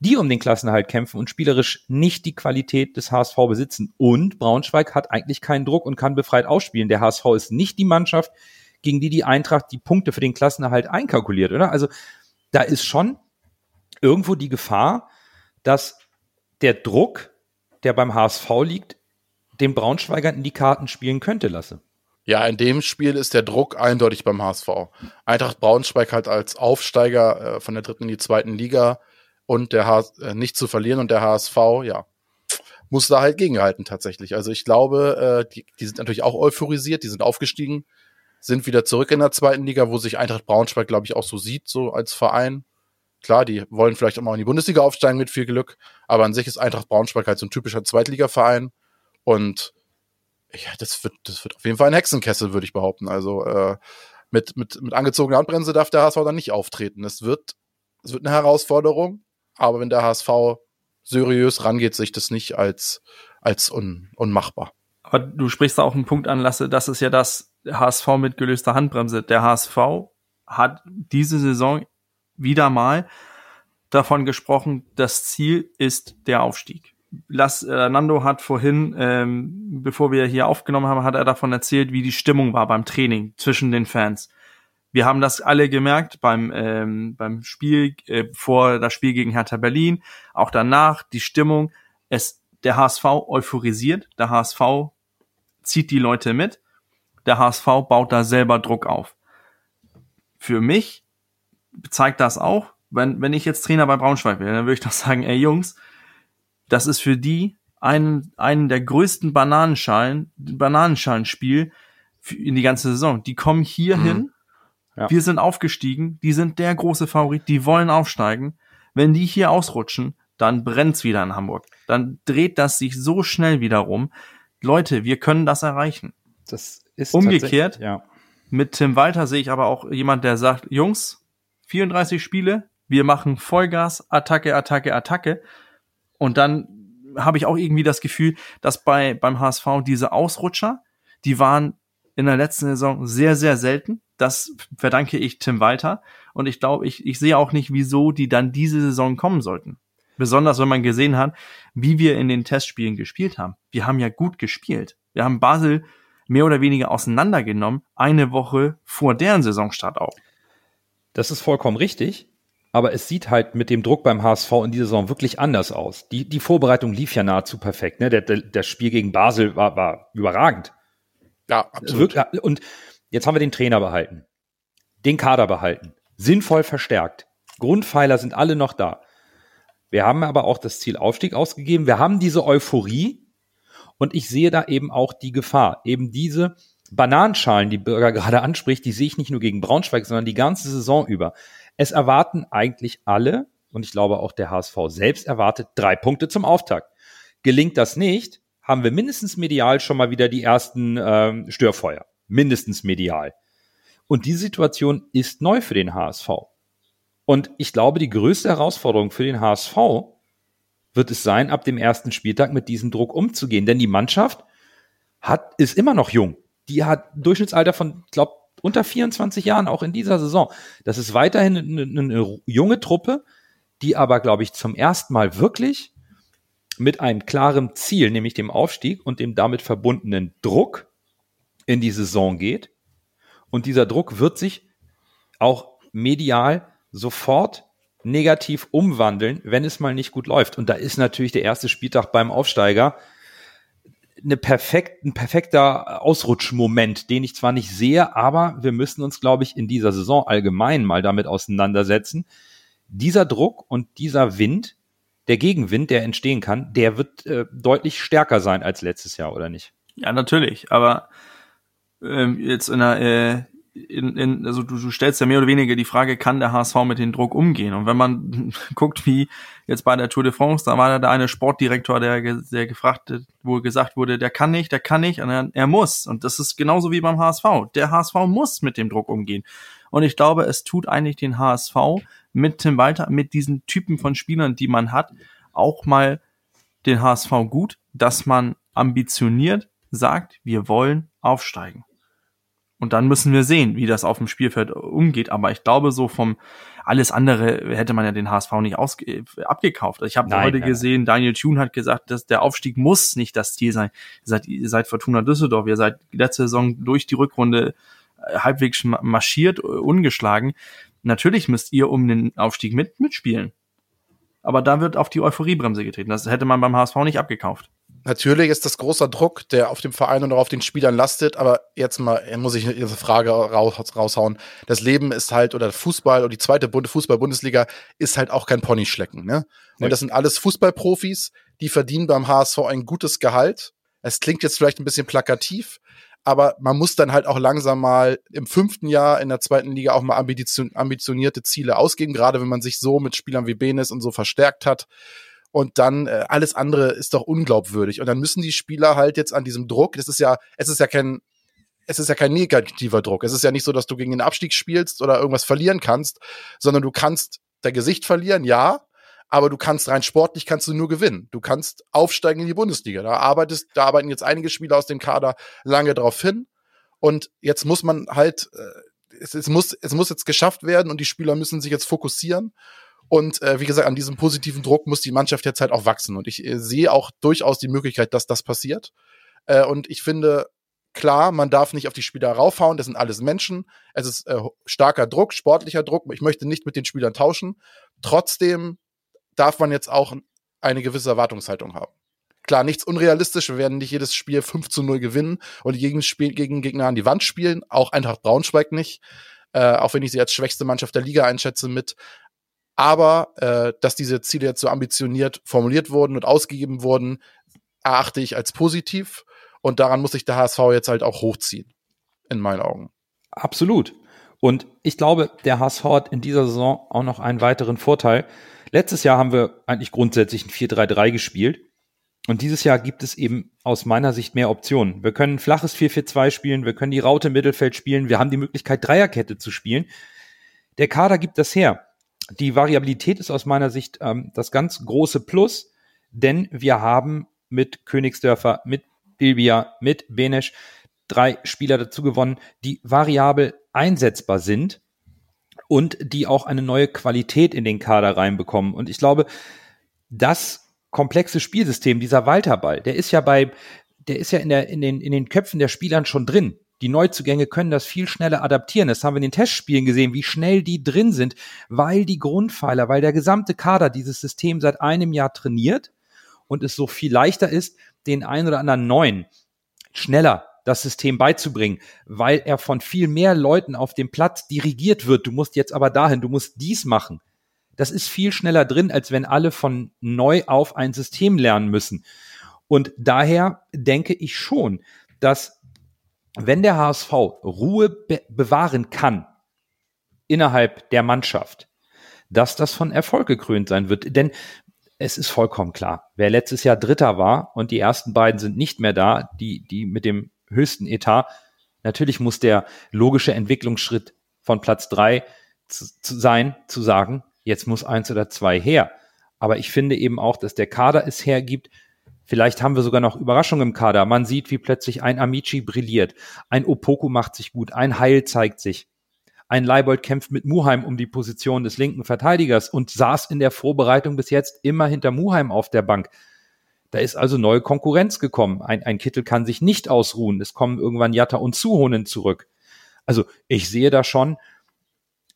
[SPEAKER 1] die um den Klassenhalt kämpfen und spielerisch nicht die Qualität des HSV besitzen. Und Braunschweig hat eigentlich keinen Druck und kann befreit ausspielen. Der HSV ist nicht die Mannschaft, gegen die die Eintracht die Punkte für den Klassenerhalt einkalkuliert, oder? Also da ist schon irgendwo die Gefahr, dass der Druck, der beim HSV liegt, den Braunschweigern in die Karten spielen könnte, lasse.
[SPEAKER 2] Ja, in dem Spiel ist der Druck eindeutig beim HSV. Eintracht Braunschweig halt als Aufsteiger äh, von der dritten in die zweiten Liga und der HS äh, nicht zu verlieren und der HSV, ja, muss da halt gegenhalten tatsächlich. Also ich glaube, äh, die, die sind natürlich auch euphorisiert, die sind aufgestiegen, sind wieder zurück in der zweiten Liga, wo sich Eintracht Braunschweig, glaube ich, auch so sieht, so als Verein. Klar, die wollen vielleicht auch mal in die Bundesliga aufsteigen mit viel Glück, aber an sich ist Eintracht Braunschweig halt so ein typischer Zweitligaverein und ja, das wird, das wird auf jeden Fall ein Hexenkessel, würde ich behaupten. Also äh, mit, mit, mit angezogener Handbremse darf der HSV dann nicht auftreten. Es wird, es wird eine Herausforderung, aber wenn der HSV seriös rangeht, sich das nicht als, als un, unmachbar.
[SPEAKER 4] Aber du sprichst da auch einen Punkt an, Lasse, das ist ja das HSV mit gelöster Handbremse. Der HSV hat diese Saison wieder mal davon gesprochen, das Ziel ist der Aufstieg. Las, äh, Nando hat vorhin, ähm, bevor wir hier aufgenommen haben, hat er davon erzählt, wie die Stimmung war beim Training zwischen den Fans. Wir haben das alle gemerkt beim, ähm, beim Spiel, äh, vor das Spiel gegen Hertha Berlin, auch danach, die Stimmung. Es, der HSV euphorisiert, der HSV zieht die Leute mit, der HSV baut da selber Druck auf. Für mich zeigt das auch, wenn, wenn ich jetzt Trainer bei Braunschweig wäre, dann würde ich doch sagen, ey Jungs, das ist für die einen, einen der größten Bananenschalen, Bananenschalenspiel in die ganze Saison. Die kommen hier mhm. Ja. Wir sind aufgestiegen. Die sind der große Favorit. Die wollen aufsteigen. Wenn die hier ausrutschen, dann brennt's wieder in Hamburg. Dann dreht das sich so schnell wieder rum. Leute, wir können das erreichen.
[SPEAKER 1] Das ist
[SPEAKER 4] umgekehrt. Ja. Mit Tim Walter sehe ich aber auch jemand, der sagt, Jungs, 34 Spiele, Wir machen Vollgas, Attacke, Attacke, Attacke. Und dann habe ich auch irgendwie das Gefühl, dass bei beim HSV diese Ausrutscher, die waren in der letzten Saison sehr, sehr selten. Das verdanke ich Tim Walter. Und ich glaube, ich, ich sehe auch nicht, wieso die dann diese Saison kommen sollten. Besonders wenn man gesehen hat, wie wir in den Testspielen gespielt haben. Wir haben ja gut gespielt. Wir haben Basel mehr oder weniger auseinandergenommen, eine Woche vor deren Saisonstart auch.
[SPEAKER 1] Das ist vollkommen richtig. Aber es sieht halt mit dem Druck beim HSV in dieser Saison wirklich anders aus. Die, die Vorbereitung lief ja nahezu perfekt. Ne? Der, der, das Spiel gegen Basel war, war überragend.
[SPEAKER 2] Ja, absolut.
[SPEAKER 1] Und jetzt haben wir den Trainer behalten, den Kader behalten, sinnvoll verstärkt. Grundpfeiler sind alle noch da. Wir haben aber auch das Ziel Aufstieg ausgegeben. Wir haben diese Euphorie und ich sehe da eben auch die Gefahr. Eben diese Bananenschalen, die Bürger gerade anspricht, die sehe ich nicht nur gegen Braunschweig, sondern die ganze Saison über. Es erwarten eigentlich alle, und ich glaube auch der HSV selbst erwartet, drei Punkte zum Auftakt. Gelingt das nicht, haben wir mindestens medial schon mal wieder die ersten ähm, Störfeuer. Mindestens medial. Und die Situation ist neu für den HSV. Und ich glaube, die größte Herausforderung für den HSV wird es sein, ab dem ersten Spieltag mit diesem Druck umzugehen. Denn die Mannschaft hat, ist immer noch jung. Die hat ein Durchschnittsalter von, glaube unter 24 Jahren, auch in dieser Saison. Das ist weiterhin eine, eine junge Truppe, die aber, glaube ich, zum ersten Mal wirklich mit einem klaren Ziel, nämlich dem Aufstieg und dem damit verbundenen Druck in die Saison geht. Und dieser Druck wird sich auch medial sofort negativ umwandeln, wenn es mal nicht gut läuft. Und da ist natürlich der erste Spieltag beim Aufsteiger eine perfekt, ein perfekter Ausrutschmoment, den ich zwar nicht sehe, aber wir müssen uns, glaube ich, in dieser Saison allgemein mal damit auseinandersetzen. Dieser Druck und dieser Wind, der Gegenwind, der entstehen kann, der wird äh, deutlich stärker sein als letztes Jahr, oder nicht?
[SPEAKER 4] Ja, natürlich. Aber ähm, jetzt in der äh, in, in, also du, du stellst ja mehr oder weniger die Frage, kann der HSV mit dem Druck umgehen? Und wenn man guckt, wie jetzt bei der Tour de France, da war da eine Sportdirektor, der, der gefragt, wo gesagt wurde, der kann nicht, der kann nicht, und er, er muss. Und das ist genauso wie beim HSV. Der HSV muss mit dem Druck umgehen. Und ich glaube, es tut eigentlich den HSV mit Tim Walter, mit diesen Typen von Spielern, die man hat, auch mal den HSV gut, dass man ambitioniert sagt, wir wollen aufsteigen. Und dann müssen wir sehen, wie das auf dem Spielfeld umgeht. Aber ich glaube, so vom alles andere hätte man ja den HSV nicht abgekauft. Ich habe heute nein. gesehen, Daniel Thune hat gesagt, dass der Aufstieg muss nicht das Ziel sein. Ihr seid, ihr seid Fortuna Düsseldorf, ihr seid letzte Saison durch die Rückrunde äh, halbwegs marschiert, ungeschlagen. Natürlich müsst ihr um den Aufstieg mit, mitspielen. Aber da wird auf die Euphoriebremse getreten. Das hätte man beim HSV nicht abgekauft.
[SPEAKER 2] Natürlich ist das großer Druck, der auf dem Verein und auch auf den Spielern lastet, aber jetzt mal muss ich diese Frage raus, raushauen. Das Leben ist halt, oder Fußball und die zweite Fußball-Bundesliga ist halt auch kein Ponyschlecken, ne? Und nee. das sind alles Fußballprofis, die verdienen beim HSV ein gutes Gehalt. Es klingt jetzt vielleicht ein bisschen plakativ, aber man muss dann halt auch langsam mal im fünften Jahr in der zweiten Liga auch mal ambitionierte Ziele ausgeben, gerade wenn man sich so mit Spielern wie Benes und so verstärkt hat und dann äh, alles andere ist doch unglaubwürdig. Und dann müssen die Spieler halt jetzt an diesem Druck, das ist ja, es ist ja kein, es ist ja kein negativer Druck. Es ist ja nicht so, dass du gegen den Abstieg spielst oder irgendwas verlieren kannst, sondern du kannst dein Gesicht verlieren, ja, aber du kannst rein sportlich kannst du nur gewinnen. Du kannst aufsteigen in die Bundesliga. Da arbeitest, da arbeiten jetzt einige Spieler aus dem Kader lange drauf hin. Und jetzt muss man halt, äh, es, es muss, es muss jetzt geschafft werden und die Spieler müssen sich jetzt fokussieren. Und äh, wie gesagt, an diesem positiven Druck muss die Mannschaft jetzt halt auch wachsen. Und ich äh, sehe auch durchaus die Möglichkeit, dass das passiert. Äh, und ich finde, klar, man darf nicht auf die Spieler raufhauen, das sind alles Menschen. Es ist äh, starker Druck, sportlicher Druck. Ich möchte nicht mit den Spielern tauschen. Trotzdem darf man jetzt auch eine gewisse Erwartungshaltung haben. Klar, nichts unrealistisch. Wir werden nicht jedes Spiel 5 zu 0 gewinnen und gegen, Spiel, gegen Gegner an die Wand spielen. Auch Eintracht Braunschweig nicht. Äh, auch wenn ich sie als schwächste Mannschaft der Liga einschätze mit. Aber äh, dass diese Ziele jetzt so ambitioniert formuliert wurden und ausgegeben wurden, erachte ich als positiv. Und daran muss sich der HSV jetzt halt auch hochziehen, in meinen Augen.
[SPEAKER 1] Absolut. Und ich glaube, der HSV hat in dieser Saison auch noch einen weiteren Vorteil. Letztes Jahr haben wir eigentlich grundsätzlich ein 4-3-3 gespielt. Und dieses Jahr gibt es eben aus meiner Sicht mehr Optionen. Wir können flaches 4-4-2 spielen, wir können die Raute im Mittelfeld spielen, wir haben die Möglichkeit, Dreierkette zu spielen. Der Kader gibt das her. die Variabilität ist aus meiner Sicht ähm, das ganz große Plus, denn wir haben mit Königsdörfer, mit Bilbia, mit Benesch drei Spieler dazu gewonnen, die variabel einsetzbar sind und die auch eine neue Qualität in den Kader reinbekommen. Und ich glaube, das komplexe Spielsystem, dieser Walterball, der ist ja bei, der ist ja in, der, in, den, in den Köpfen der Spielern schon drin. Die Neuzugänge können das viel schneller adaptieren. Das haben wir in den Testspielen gesehen, wie schnell die drin sind, weil die Grundpfeiler, weil der gesamte Kader dieses System seit einem Jahr trainiert und es so viel leichter ist, den einen oder anderen neuen schneller das System beizubringen, weil er von viel mehr Leuten auf dem Platz dirigiert wird. Du musst jetzt aber dahin, du musst dies machen. Das ist viel schneller drin, als wenn alle von neu auf ein System lernen müssen. Und daher denke ich schon, dass wenn der HSV Ruhe be bewahren kann innerhalb der Mannschaft, dass das von Erfolg gekrönt sein wird. Denn es ist vollkommen klar, wer letztes Jahr Dritter war und die ersten beiden sind nicht mehr da, die, die mit dem höchsten Etat, natürlich muss der logische Entwicklungsschritt von Platz drei zu, zu sein, zu sagen, jetzt muss eins oder zwei her. Aber ich finde eben auch, dass der Kader es hergibt, Vielleicht haben wir sogar noch Überraschungen im Kader. Man sieht, wie plötzlich ein Amici brilliert. Ein Opoku macht sich gut. Ein Heil zeigt sich. Ein Leibold kämpft mit Muheim um die Position des linken Verteidigers und saß in der Vorbereitung bis jetzt immer hinter Muheim auf der Bank. Da ist also neue Konkurrenz gekommen. Ein, ein Kittel kann sich nicht ausruhen. Es kommen irgendwann Jatta und Zuhonen zurück. Also ich sehe da schon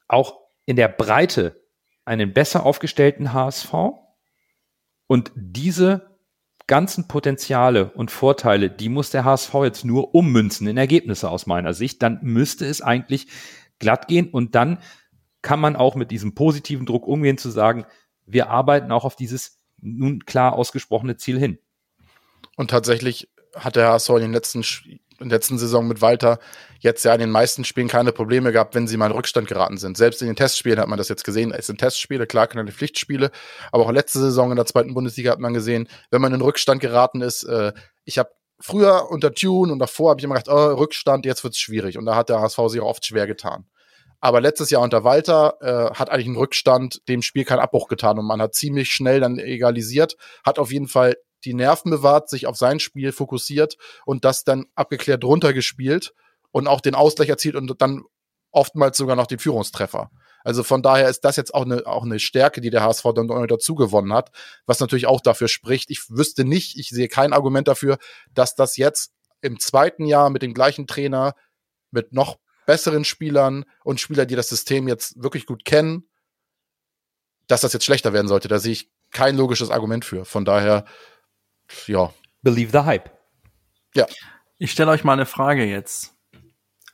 [SPEAKER 1] auch in der Breite einen besser aufgestellten HSV und diese ganzen Potenziale und Vorteile, die muss der HSV jetzt nur ummünzen in Ergebnisse aus meiner Sicht. Dann müsste es eigentlich glatt gehen und dann kann man auch mit diesem positiven Druck umgehen, zu sagen, wir arbeiten auch auf dieses nun klar ausgesprochene Ziel hin.
[SPEAKER 2] Und tatsächlich hat der HSV in den letzten in der letzten Saison mit Walter jetzt ja in den meisten Spielen keine Probleme gehabt, wenn sie mal in Rückstand geraten sind. Selbst in den Testspielen hat man das jetzt gesehen. Es sind Testspiele, klar, keine Pflichtspiele, aber auch letzte Saison in der zweiten Bundesliga hat man gesehen, wenn man in Rückstand geraten ist, äh, ich habe früher unter Tune und davor habe ich immer gedacht, oh, Rückstand, jetzt wird's schwierig. Und da hat der HSV sich auch oft schwer getan. Aber letztes Jahr unter Walter äh, hat eigentlich ein Rückstand dem Spiel keinen Abbruch getan und man hat ziemlich schnell dann egalisiert, hat auf jeden Fall die Nerven bewahrt, sich auf sein Spiel fokussiert und das dann abgeklärt runtergespielt und auch den Ausgleich erzielt und dann oftmals sogar noch den Führungstreffer. Also von daher ist das jetzt auch eine, auch eine Stärke, die der HSV dann dazu gewonnen hat, was natürlich auch dafür spricht. Ich wüsste nicht, ich sehe kein Argument dafür, dass das jetzt im zweiten Jahr mit dem gleichen Trainer, mit noch besseren Spielern und Spieler, die das System jetzt wirklich gut kennen, dass das jetzt schlechter werden sollte. Da sehe ich kein logisches Argument für. Von daher ja.
[SPEAKER 1] Believe the hype.
[SPEAKER 4] Ja. Ich stelle euch mal eine Frage jetzt.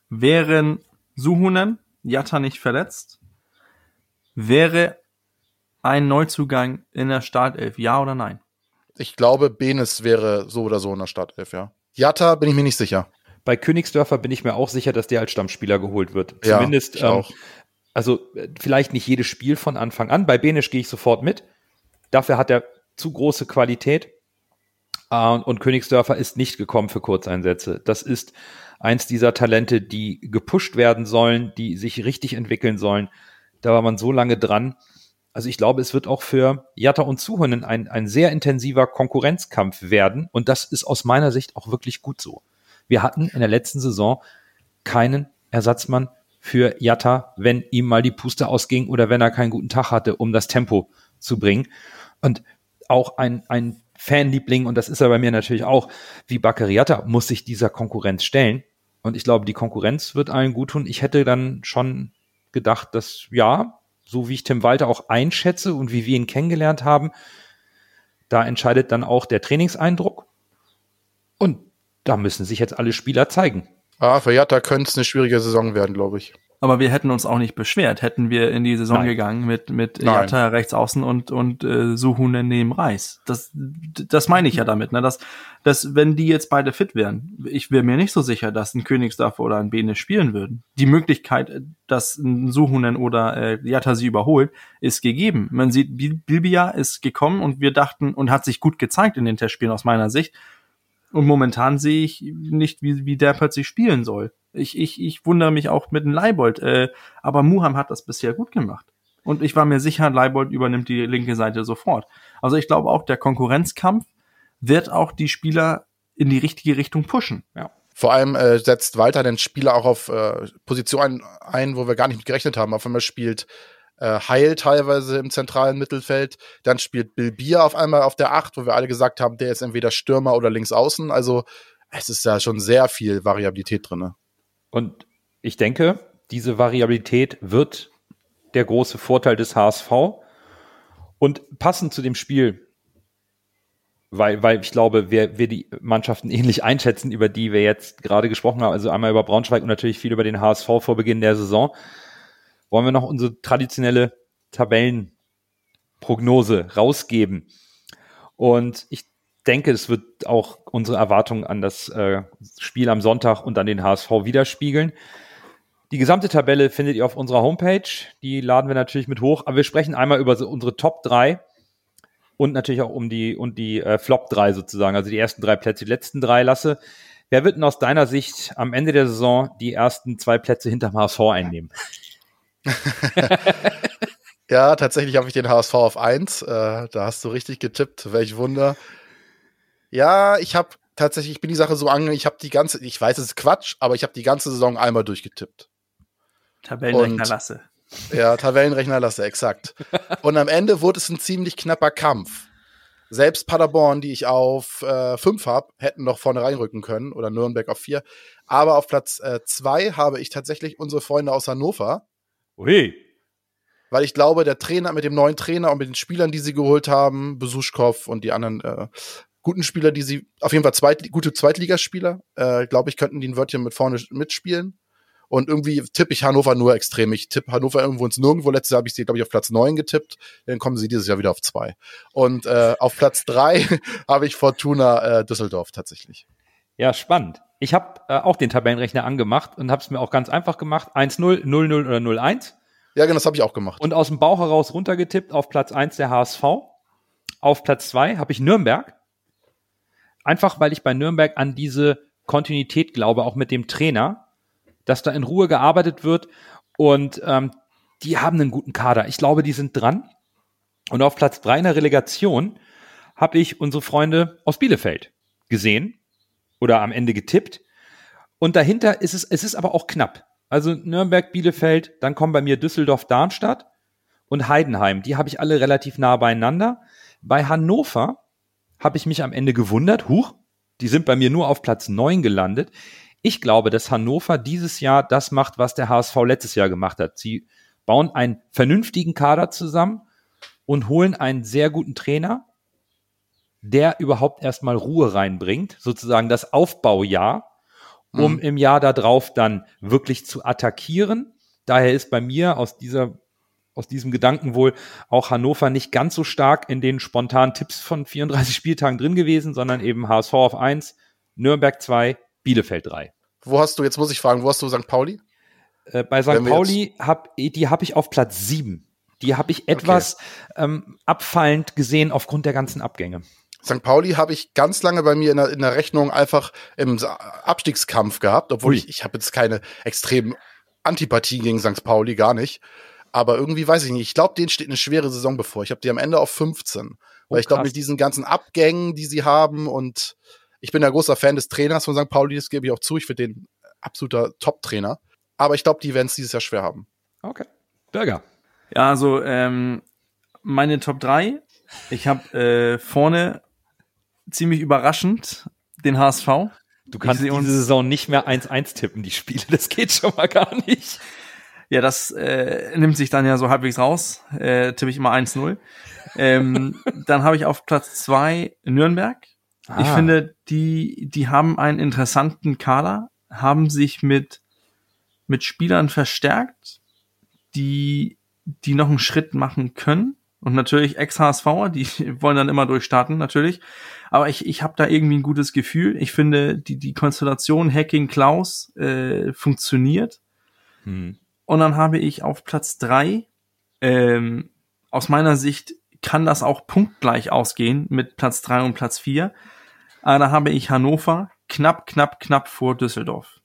[SPEAKER 4] Wären Suhunen, Jatta nicht verletzt, wäre ein Neuzugang in der Startelf, ja oder nein?
[SPEAKER 2] Ich glaube, Benes wäre so oder so in der Startelf, ja. Jatta bin ich mir nicht sicher.
[SPEAKER 1] Bei Königsdörfer bin ich mir auch sicher, dass der als Stammspieler geholt wird. Ja, Zumindest, ähm, auch. also vielleicht nicht jedes Spiel von Anfang an. Bei Benisch gehe ich sofort mit. Dafür hat er zu große Qualität. Uh, und Königsdörfer ist nicht gekommen für Kurzeinsätze. Das ist eins dieser Talente, die gepusht werden sollen, die sich richtig entwickeln sollen. Da war man so lange dran. Also ich glaube, es wird auch für Jatta und Zuhonen ein, ein sehr intensiver Konkurrenzkampf werden. Und das ist aus meiner Sicht auch wirklich gut so. Wir hatten in der letzten Saison keinen Ersatzmann für Jatta, wenn ihm mal die Puste ausging oder wenn er keinen guten Tag hatte, um das Tempo zu bringen. Und auch ein, ein Fanliebling, und das ist er bei mir natürlich auch, wie Baccariata, muss sich dieser Konkurrenz stellen. Und ich glaube, die Konkurrenz wird allen gut tun. Ich hätte dann schon gedacht, dass ja, so wie ich Tim Walter auch einschätze und wie wir ihn kennengelernt haben, da entscheidet dann auch der Trainingseindruck. Und da müssen sich jetzt alle Spieler zeigen.
[SPEAKER 2] Ah, für Jatta könnte es eine schwierige Saison werden, glaube ich.
[SPEAKER 4] Aber wir hätten uns auch nicht beschwert, hätten wir in die Saison Nein. gegangen mit, mit Jatta rechts außen und, und äh, Suhunen neben Reis. Das, das meine ich ja damit, ne? Dass, dass, wenn die jetzt beide fit wären, ich wäre mir nicht so sicher, dass ein Königsdorf oder ein Bene spielen würden. Die Möglichkeit, dass ein Suhunen oder äh, Jatta sie überholt, ist gegeben. Man sieht, Bilbia ist gekommen und wir dachten und hat sich gut gezeigt in den Testspielen aus meiner Sicht. Und momentan sehe ich nicht, wie, wie der plötzlich spielen soll. Ich, ich, ich wundere mich auch mit dem Leibold. Äh, aber Muham hat das bisher gut gemacht. und ich war mir sicher, Leibold übernimmt die linke Seite sofort. Also ich glaube auch, der Konkurrenzkampf wird auch die Spieler in die richtige Richtung pushen.
[SPEAKER 1] Ja.
[SPEAKER 2] Vor allem äh, setzt Walter den Spieler auch auf äh, Positionen ein, wo wir gar nicht mit gerechnet haben. Auf einmal spielt äh, Heil teilweise im zentralen Mittelfeld. Dann spielt Bill Bier auf einmal auf der Acht, wo wir alle gesagt haben, der ist entweder Stürmer oder links außen. Also es ist da schon sehr viel Variabilität drin.
[SPEAKER 1] Und ich denke, diese Variabilität wird der große Vorteil des HSV. Und passend zu dem Spiel weil, weil ich glaube, wir, wir die Mannschaften ähnlich einschätzen, über die wir jetzt gerade gesprochen haben, also einmal über Braunschweig und natürlich viel über den HSV vor Beginn der Saison, wollen wir noch unsere traditionelle Tabellenprognose rausgeben. Und ich denke, es wird auch unsere Erwartungen an das äh, Spiel am Sonntag und an den HSV widerspiegeln. Die gesamte Tabelle findet ihr auf unserer Homepage. Die laden wir natürlich mit hoch. Aber wir sprechen einmal über unsere Top 3 und natürlich auch um die und die äh, Flop 3 sozusagen, also die ersten drei Plätze, die letzten drei lasse. Wer wird denn aus deiner Sicht am Ende der Saison die ersten zwei Plätze hinterm HSV einnehmen?
[SPEAKER 2] ja, tatsächlich habe ich den HSV auf 1. Äh, da hast du richtig getippt, welch Wunder. Ja, ich habe tatsächlich, ich bin die Sache so angegangen, ich habe die ganze, ich weiß, es ist Quatsch, aber ich habe die ganze Saison einmal durchgetippt.
[SPEAKER 4] Tabellenrechner lasse.
[SPEAKER 2] Ja, Tabellenrechner lasse, exakt. Und am Ende wurde es ein ziemlich knapper Kampf. Selbst Paderborn, die ich auf äh, fünf habe, hätten noch vorne reinrücken können oder Nürnberg auf vier. Aber auf Platz äh, zwei habe ich tatsächlich unsere Freunde aus Hannover.
[SPEAKER 1] Ui.
[SPEAKER 2] Weil ich glaube, der Trainer mit dem neuen Trainer und mit den Spielern, die sie geholt haben, Besuschkow und die anderen äh, guten Spieler, die sie, auf jeden Fall zweit, gute Zweitligaspieler, äh, glaube ich, könnten die ein Wörtchen mit vorne mitspielen. Und irgendwie tippe ich Hannover nur extrem. Ich tippe Hannover irgendwo ins Nirgendwo. Letztes Jahr habe ich sie, glaube ich, auf Platz neun getippt. Dann kommen sie dieses Jahr wieder auf zwei. Und äh, auf Platz drei habe ich Fortuna äh, Düsseldorf tatsächlich.
[SPEAKER 1] Ja, spannend. Ich habe äh, auch den Tabellenrechner angemacht und habe es mir auch ganz einfach gemacht. 1-0, 0-0 oder 0-1.
[SPEAKER 2] Ja, genau, das habe ich auch gemacht.
[SPEAKER 1] Und aus dem Bauch heraus runtergetippt auf Platz 1 der HSV. Auf Platz 2 habe ich Nürnberg. Einfach weil ich bei Nürnberg an diese Kontinuität glaube, auch mit dem Trainer dass da in Ruhe gearbeitet wird und ähm, die haben einen guten Kader. Ich glaube, die sind dran. Und auf Platz drei in der Relegation habe ich unsere Freunde aus Bielefeld gesehen oder am Ende getippt. Und dahinter ist es, es ist aber auch knapp. Also Nürnberg, Bielefeld, dann kommen bei mir Düsseldorf, Darmstadt und Heidenheim. Die habe ich alle relativ nah beieinander. Bei Hannover habe ich mich am Ende gewundert. Huch, die sind bei mir nur auf Platz neun gelandet. Ich glaube, dass Hannover dieses Jahr das macht, was der HSV letztes Jahr gemacht hat. Sie bauen einen vernünftigen Kader zusammen und holen einen sehr guten Trainer, der überhaupt erstmal Ruhe reinbringt, sozusagen das Aufbaujahr, um mhm. im Jahr darauf dann wirklich zu attackieren. Daher ist bei mir aus dieser aus diesem Gedanken wohl auch Hannover nicht ganz so stark in den spontanen Tipps von 34 Spieltagen drin gewesen, sondern eben HSV auf 1, Nürnberg 2, Bielefeld 3.
[SPEAKER 2] Wo hast du, jetzt muss ich fragen, wo hast du St. Pauli?
[SPEAKER 1] Äh, bei St. Pauli habe die habe ich auf Platz 7. Die habe ich etwas okay. ähm, abfallend gesehen aufgrund der ganzen Abgänge.
[SPEAKER 2] St. Pauli habe ich ganz lange bei mir in der, in der Rechnung einfach im Abstiegskampf gehabt, obwohl Ui. ich, ich habe jetzt keine extremen Antipathie gegen St. Pauli, gar nicht. Aber irgendwie weiß ich nicht. Ich glaube, denen steht eine schwere Saison bevor. Ich habe die am Ende auf 15. Oh, weil ich glaube, mit diesen ganzen Abgängen, die sie haben und ich bin ja großer Fan des Trainers von St. Pauli, das gebe ich auch zu. Ich finde den absoluter Top-Trainer. Aber ich glaube, die werden es dieses Jahr schwer haben.
[SPEAKER 1] Okay. Berger.
[SPEAKER 4] Ja, also ähm, meine Top 3. Ich habe äh, vorne ziemlich überraschend den HSV.
[SPEAKER 1] Du kannst diese Saison nicht mehr 1-1 tippen, die Spiele. Das geht schon mal gar nicht.
[SPEAKER 4] Ja, das äh, nimmt sich dann ja so halbwegs raus. Äh, tippe ich immer 1-0. ähm, dann habe ich auf Platz 2 Nürnberg. Ah. Ich finde, die, die haben einen interessanten Kader, haben sich mit, mit Spielern verstärkt, die, die noch einen Schritt machen können. Und natürlich Ex-HSVer, die wollen dann immer durchstarten, natürlich. Aber ich, ich habe da irgendwie ein gutes Gefühl. Ich finde, die, die Konstellation Hacking Klaus äh, funktioniert. Hm. Und dann habe ich auf Platz drei ähm, aus meiner Sicht kann das auch punktgleich ausgehen mit Platz drei und Platz vier. Aber ah, da habe ich Hannover knapp, knapp, knapp vor Düsseldorf.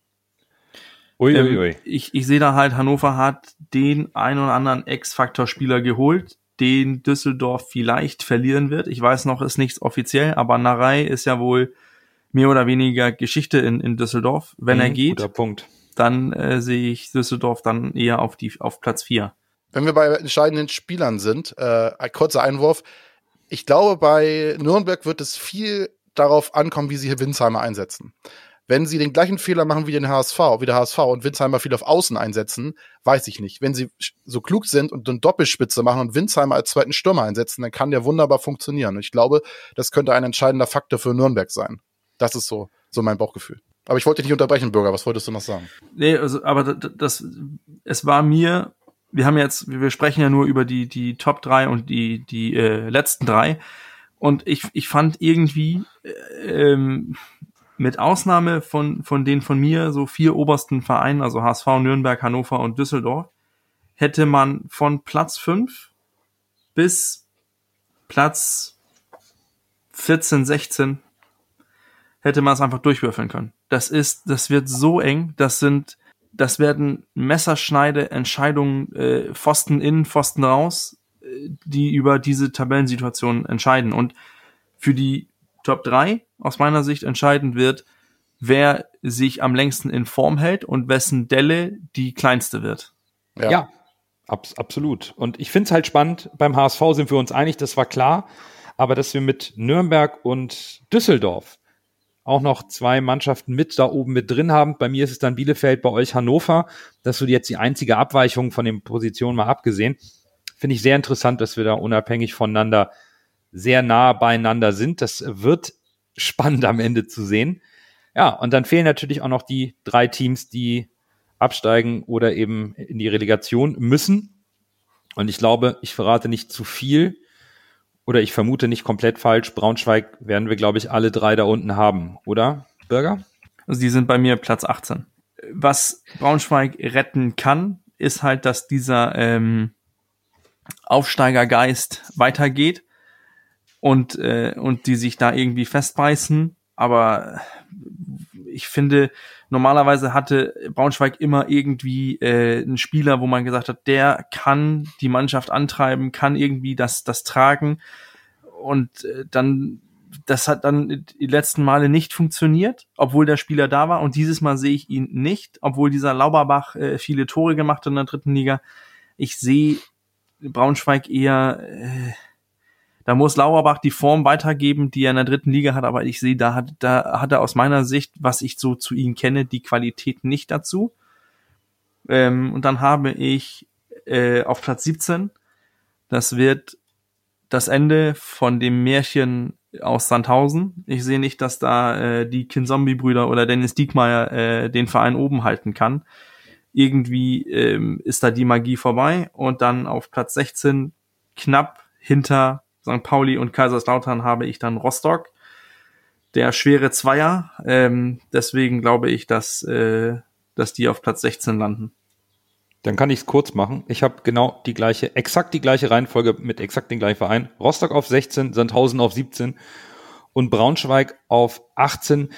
[SPEAKER 4] Uiuiui. Ähm, ich, ich sehe da halt, Hannover hat den ein oder anderen X-Faktor-Spieler geholt, den Düsseldorf vielleicht verlieren wird. Ich weiß noch, ist nichts offiziell, aber Narei ist ja wohl mehr oder weniger Geschichte in, in Düsseldorf. Wenn mhm, er geht, dann äh, sehe ich Düsseldorf dann eher auf die auf Platz vier.
[SPEAKER 2] Wenn wir bei entscheidenden Spielern sind, äh, ein kurzer Einwurf. Ich glaube, bei Nürnberg wird es viel darauf ankommen, wie sie hier Winsheimer einsetzen. Wenn sie den gleichen Fehler machen wie den HSV, wie der HSV und Winsheimer viel auf Außen einsetzen, weiß ich nicht. Wenn sie so klug sind und eine Doppelspitze machen und Winsheimer als zweiten Stürmer einsetzen, dann kann der wunderbar funktionieren. Und ich glaube, das könnte ein entscheidender Faktor für Nürnberg sein. Das ist so, so mein Bauchgefühl. Aber ich wollte dich nicht unterbrechen, Bürger. Was wolltest du noch sagen?
[SPEAKER 4] Nee, also, aber das, es war mir, wir haben jetzt, wir sprechen ja nur über die, die Top 3 und die, die äh, letzten drei. Und ich, ich fand irgendwie, äh, ähm, mit Ausnahme von, von den von mir so vier obersten Vereinen, also HSV, Nürnberg, Hannover und Düsseldorf, hätte man von Platz 5 bis Platz 14, 16 hätte man es einfach durchwürfeln können. Das ist, das wird so eng, das sind, das werden Messerschneide Entscheidungen, äh, Pfosten in, Pfosten raus, äh, die über diese Tabellensituation entscheiden. Und für die Top 3 aus meiner Sicht entscheidend wird, wer sich am längsten in Form hält und wessen Delle die kleinste wird.
[SPEAKER 1] Ja, ja abs absolut. Und ich finde es halt spannend, beim HSV sind wir uns einig, das war klar, aber dass wir mit Nürnberg und Düsseldorf auch noch zwei Mannschaften mit da oben mit drin haben. Bei mir ist es dann Bielefeld, bei euch Hannover. Das ist so jetzt die einzige Abweichung von den Positionen mal abgesehen. Finde ich sehr interessant, dass wir da unabhängig voneinander sehr nah beieinander sind. Das wird spannend am Ende zu sehen. Ja, und dann fehlen natürlich auch noch die drei Teams, die absteigen oder eben in die Relegation müssen. Und ich glaube, ich verrate nicht zu viel oder ich vermute nicht komplett falsch. Braunschweig werden wir, glaube ich, alle drei da unten haben, oder, Bürger?
[SPEAKER 4] Also die sind bei mir Platz 18. Was Braunschweig retten kann, ist halt, dass dieser ähm, Aufsteigergeist weitergeht und, äh, und die sich da irgendwie festbeißen. Aber ich finde, normalerweise hatte Braunschweig immer irgendwie äh, einen Spieler, wo man gesagt hat, der kann die Mannschaft antreiben, kann irgendwie das, das tragen. Und äh, dann, das hat dann die letzten Male nicht funktioniert, obwohl der Spieler da war. Und dieses Mal sehe ich ihn nicht, obwohl dieser Lauberbach äh, viele Tore gemacht hat in der dritten Liga. Ich sehe Braunschweig eher äh, da muss Lauerbach die Form weitergeben, die er in der dritten Liga hat, aber ich sehe, da hat, da hat er aus meiner Sicht, was ich so zu ihm kenne, die Qualität nicht dazu. Ähm, und dann habe ich äh, auf Platz 17, das wird das Ende von dem Märchen aus Sandhausen. Ich sehe nicht, dass da äh, die Kinzombie-Brüder oder Dennis Diekmeyer äh, den Verein oben halten kann. Irgendwie ähm, ist da die Magie vorbei und dann auf Platz 16 knapp hinter St. Pauli und Kaiserslautern habe ich dann Rostock. Der schwere Zweier. Ähm, deswegen glaube ich, dass, äh, dass die auf Platz 16 landen.
[SPEAKER 1] Dann kann ich es kurz machen. Ich habe genau die gleiche, exakt die gleiche Reihenfolge mit exakt den gleichen Verein. Rostock auf 16, Sandhausen auf 17 und Braunschweig auf 18.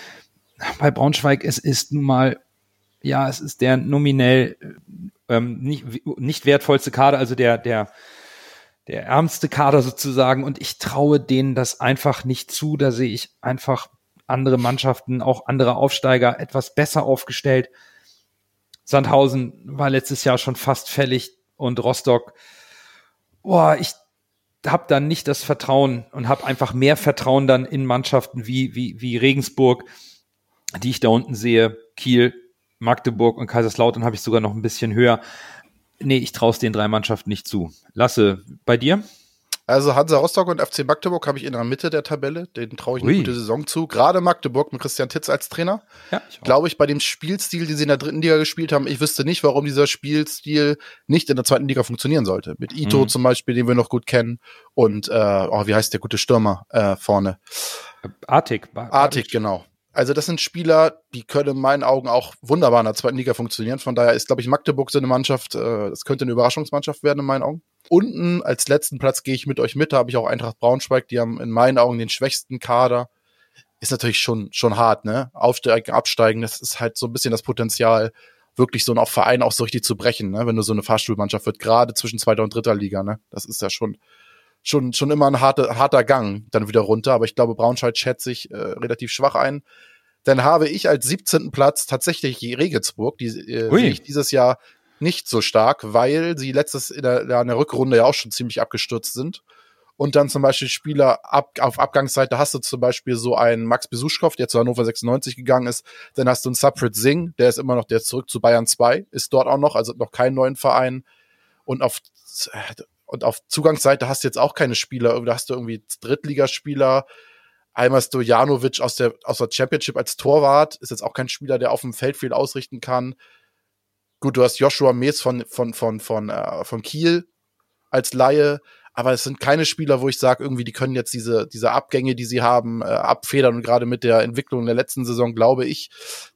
[SPEAKER 1] Bei Braunschweig, es ist nun mal, ja, es ist der nominell ähm, nicht, nicht wertvollste Kader, also der, der der ärmste Kader sozusagen und ich traue denen das einfach nicht zu. Da sehe ich einfach andere Mannschaften, auch andere Aufsteiger etwas besser aufgestellt. Sandhausen war letztes Jahr schon fast fällig und Rostock, boah, ich habe dann nicht das Vertrauen und habe einfach mehr Vertrauen dann in Mannschaften wie, wie, wie Regensburg, die ich da unten sehe, Kiel, Magdeburg und Kaiserslautern habe ich sogar noch ein bisschen höher. Nee, ich traue es den drei Mannschaften nicht zu. Lasse, bei dir?
[SPEAKER 2] Also Hansa Rostock und FC Magdeburg habe ich in der Mitte der Tabelle. Den traue ich eine Ui. gute Saison zu. Gerade Magdeburg mit Christian Titz als Trainer. Ja, ich Glaube ich, bei dem Spielstil, den sie in der dritten Liga gespielt haben, ich wüsste nicht, warum dieser Spielstil nicht in der zweiten Liga funktionieren sollte. Mit Ito mhm. zum Beispiel, den wir noch gut kennen. Und, äh, oh, wie heißt der gute Stürmer äh, vorne?
[SPEAKER 1] Artig.
[SPEAKER 2] Artig, genau. Also das sind Spieler, die können in meinen Augen auch wunderbar in der zweiten Liga funktionieren. Von daher ist, glaube ich, Magdeburg so eine Mannschaft, äh, das könnte eine Überraschungsmannschaft werden in meinen Augen. Unten als letzten Platz gehe ich mit euch mit, da habe ich auch Eintracht Braunschweig, die haben in meinen Augen den schwächsten Kader. Ist natürlich schon, schon hart, ne? Aufsteigen, absteigen, das ist halt so ein bisschen das Potenzial, wirklich so ein auch Verein auch so richtig zu brechen, ne? wenn du so eine Fahrstuhlmannschaft wird, gerade zwischen zweiter und dritter Liga, ne? Das ist ja schon, schon, schon immer ein harter, harter Gang dann wieder runter. Aber ich glaube, Braunschweig schätzt sich äh, relativ schwach ein. Dann habe ich als 17. Platz tatsächlich Regensburg, die äh, sehe ich dieses Jahr nicht so stark, weil sie letztes in der, in der Rückrunde ja auch schon ziemlich abgestürzt sind und dann zum Beispiel Spieler ab, auf Abgangsseite hast du zum Beispiel so einen Max Besuschkow, der zu Hannover 96 gegangen ist. Dann hast du einen Saprit Singh, der ist immer noch, der ist zurück zu Bayern 2, ist dort auch noch, also noch keinen neuen Verein. Und auf, und auf Zugangsseite hast du jetzt auch keine Spieler, da hast du irgendwie Drittligaspieler. Einmal Stojanovic aus der, aus der Championship als Torwart, ist jetzt auch kein Spieler, der auf dem Feld viel ausrichten kann. Gut, du hast Joshua Mees von, von, von, von, äh, von Kiel als Laie aber es sind keine Spieler, wo ich sage, irgendwie, die können jetzt diese, diese Abgänge, die sie haben, äh, abfedern. Und gerade mit der Entwicklung der letzten Saison glaube ich,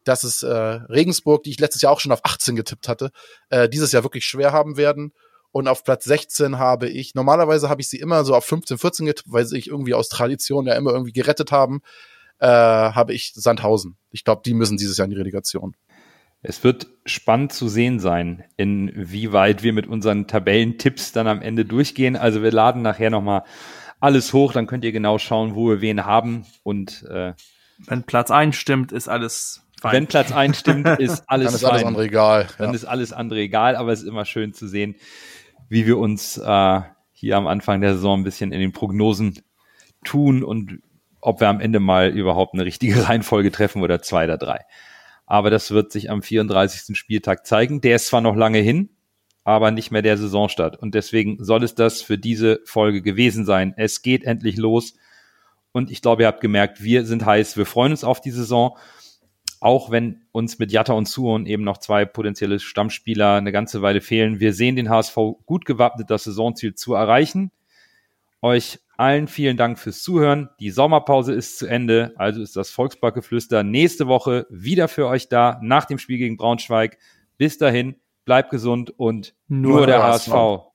[SPEAKER 2] dass es äh, Regensburg, die ich letztes Jahr auch schon auf 18 getippt hatte, äh, dieses Jahr wirklich schwer haben werden. Und auf Platz 16 habe ich, normalerweise habe ich sie immer so auf 15, 14 getippt, weil sie sich irgendwie aus Tradition ja immer irgendwie gerettet haben, äh, habe ich Sandhausen. Ich glaube, die müssen dieses Jahr in die Relegation.
[SPEAKER 1] Es wird spannend zu sehen sein, inwieweit wir mit unseren Tabellentipps dann am Ende durchgehen. Also wir laden nachher nochmal alles hoch, dann könnt ihr genau schauen, wo wir wen haben. Und äh,
[SPEAKER 4] wenn Platz einstimmt, ist alles
[SPEAKER 1] fein. Wenn Platz einstimmt, ist alles
[SPEAKER 2] Dann ist alles andere egal.
[SPEAKER 1] Dann ist alles andere egal, aber es ist immer schön zu sehen, wie wir uns äh, hier am Anfang der Saison ein bisschen in den Prognosen tun und ob wir am Ende mal überhaupt eine richtige Reihenfolge treffen oder zwei oder drei. Aber das wird sich am 34. Spieltag zeigen. Der ist zwar noch lange hin, aber nicht mehr der Saisonstart. Und deswegen soll es das für diese Folge gewesen sein. Es geht endlich los. Und ich glaube, ihr habt gemerkt, wir sind heiß. Wir freuen uns auf die Saison. Auch wenn uns mit Jatta und Suon eben noch zwei potenzielle Stammspieler eine ganze Weile fehlen. Wir sehen den HSV gut gewappnet, das Saisonziel zu erreichen. Euch allen vielen Dank fürs Zuhören. Die Sommerpause ist zu Ende, also ist das Volksparkgeflüster nächste Woche wieder für euch da nach dem Spiel gegen Braunschweig. Bis dahin, bleibt gesund und nur, nur der, HSV. HSV.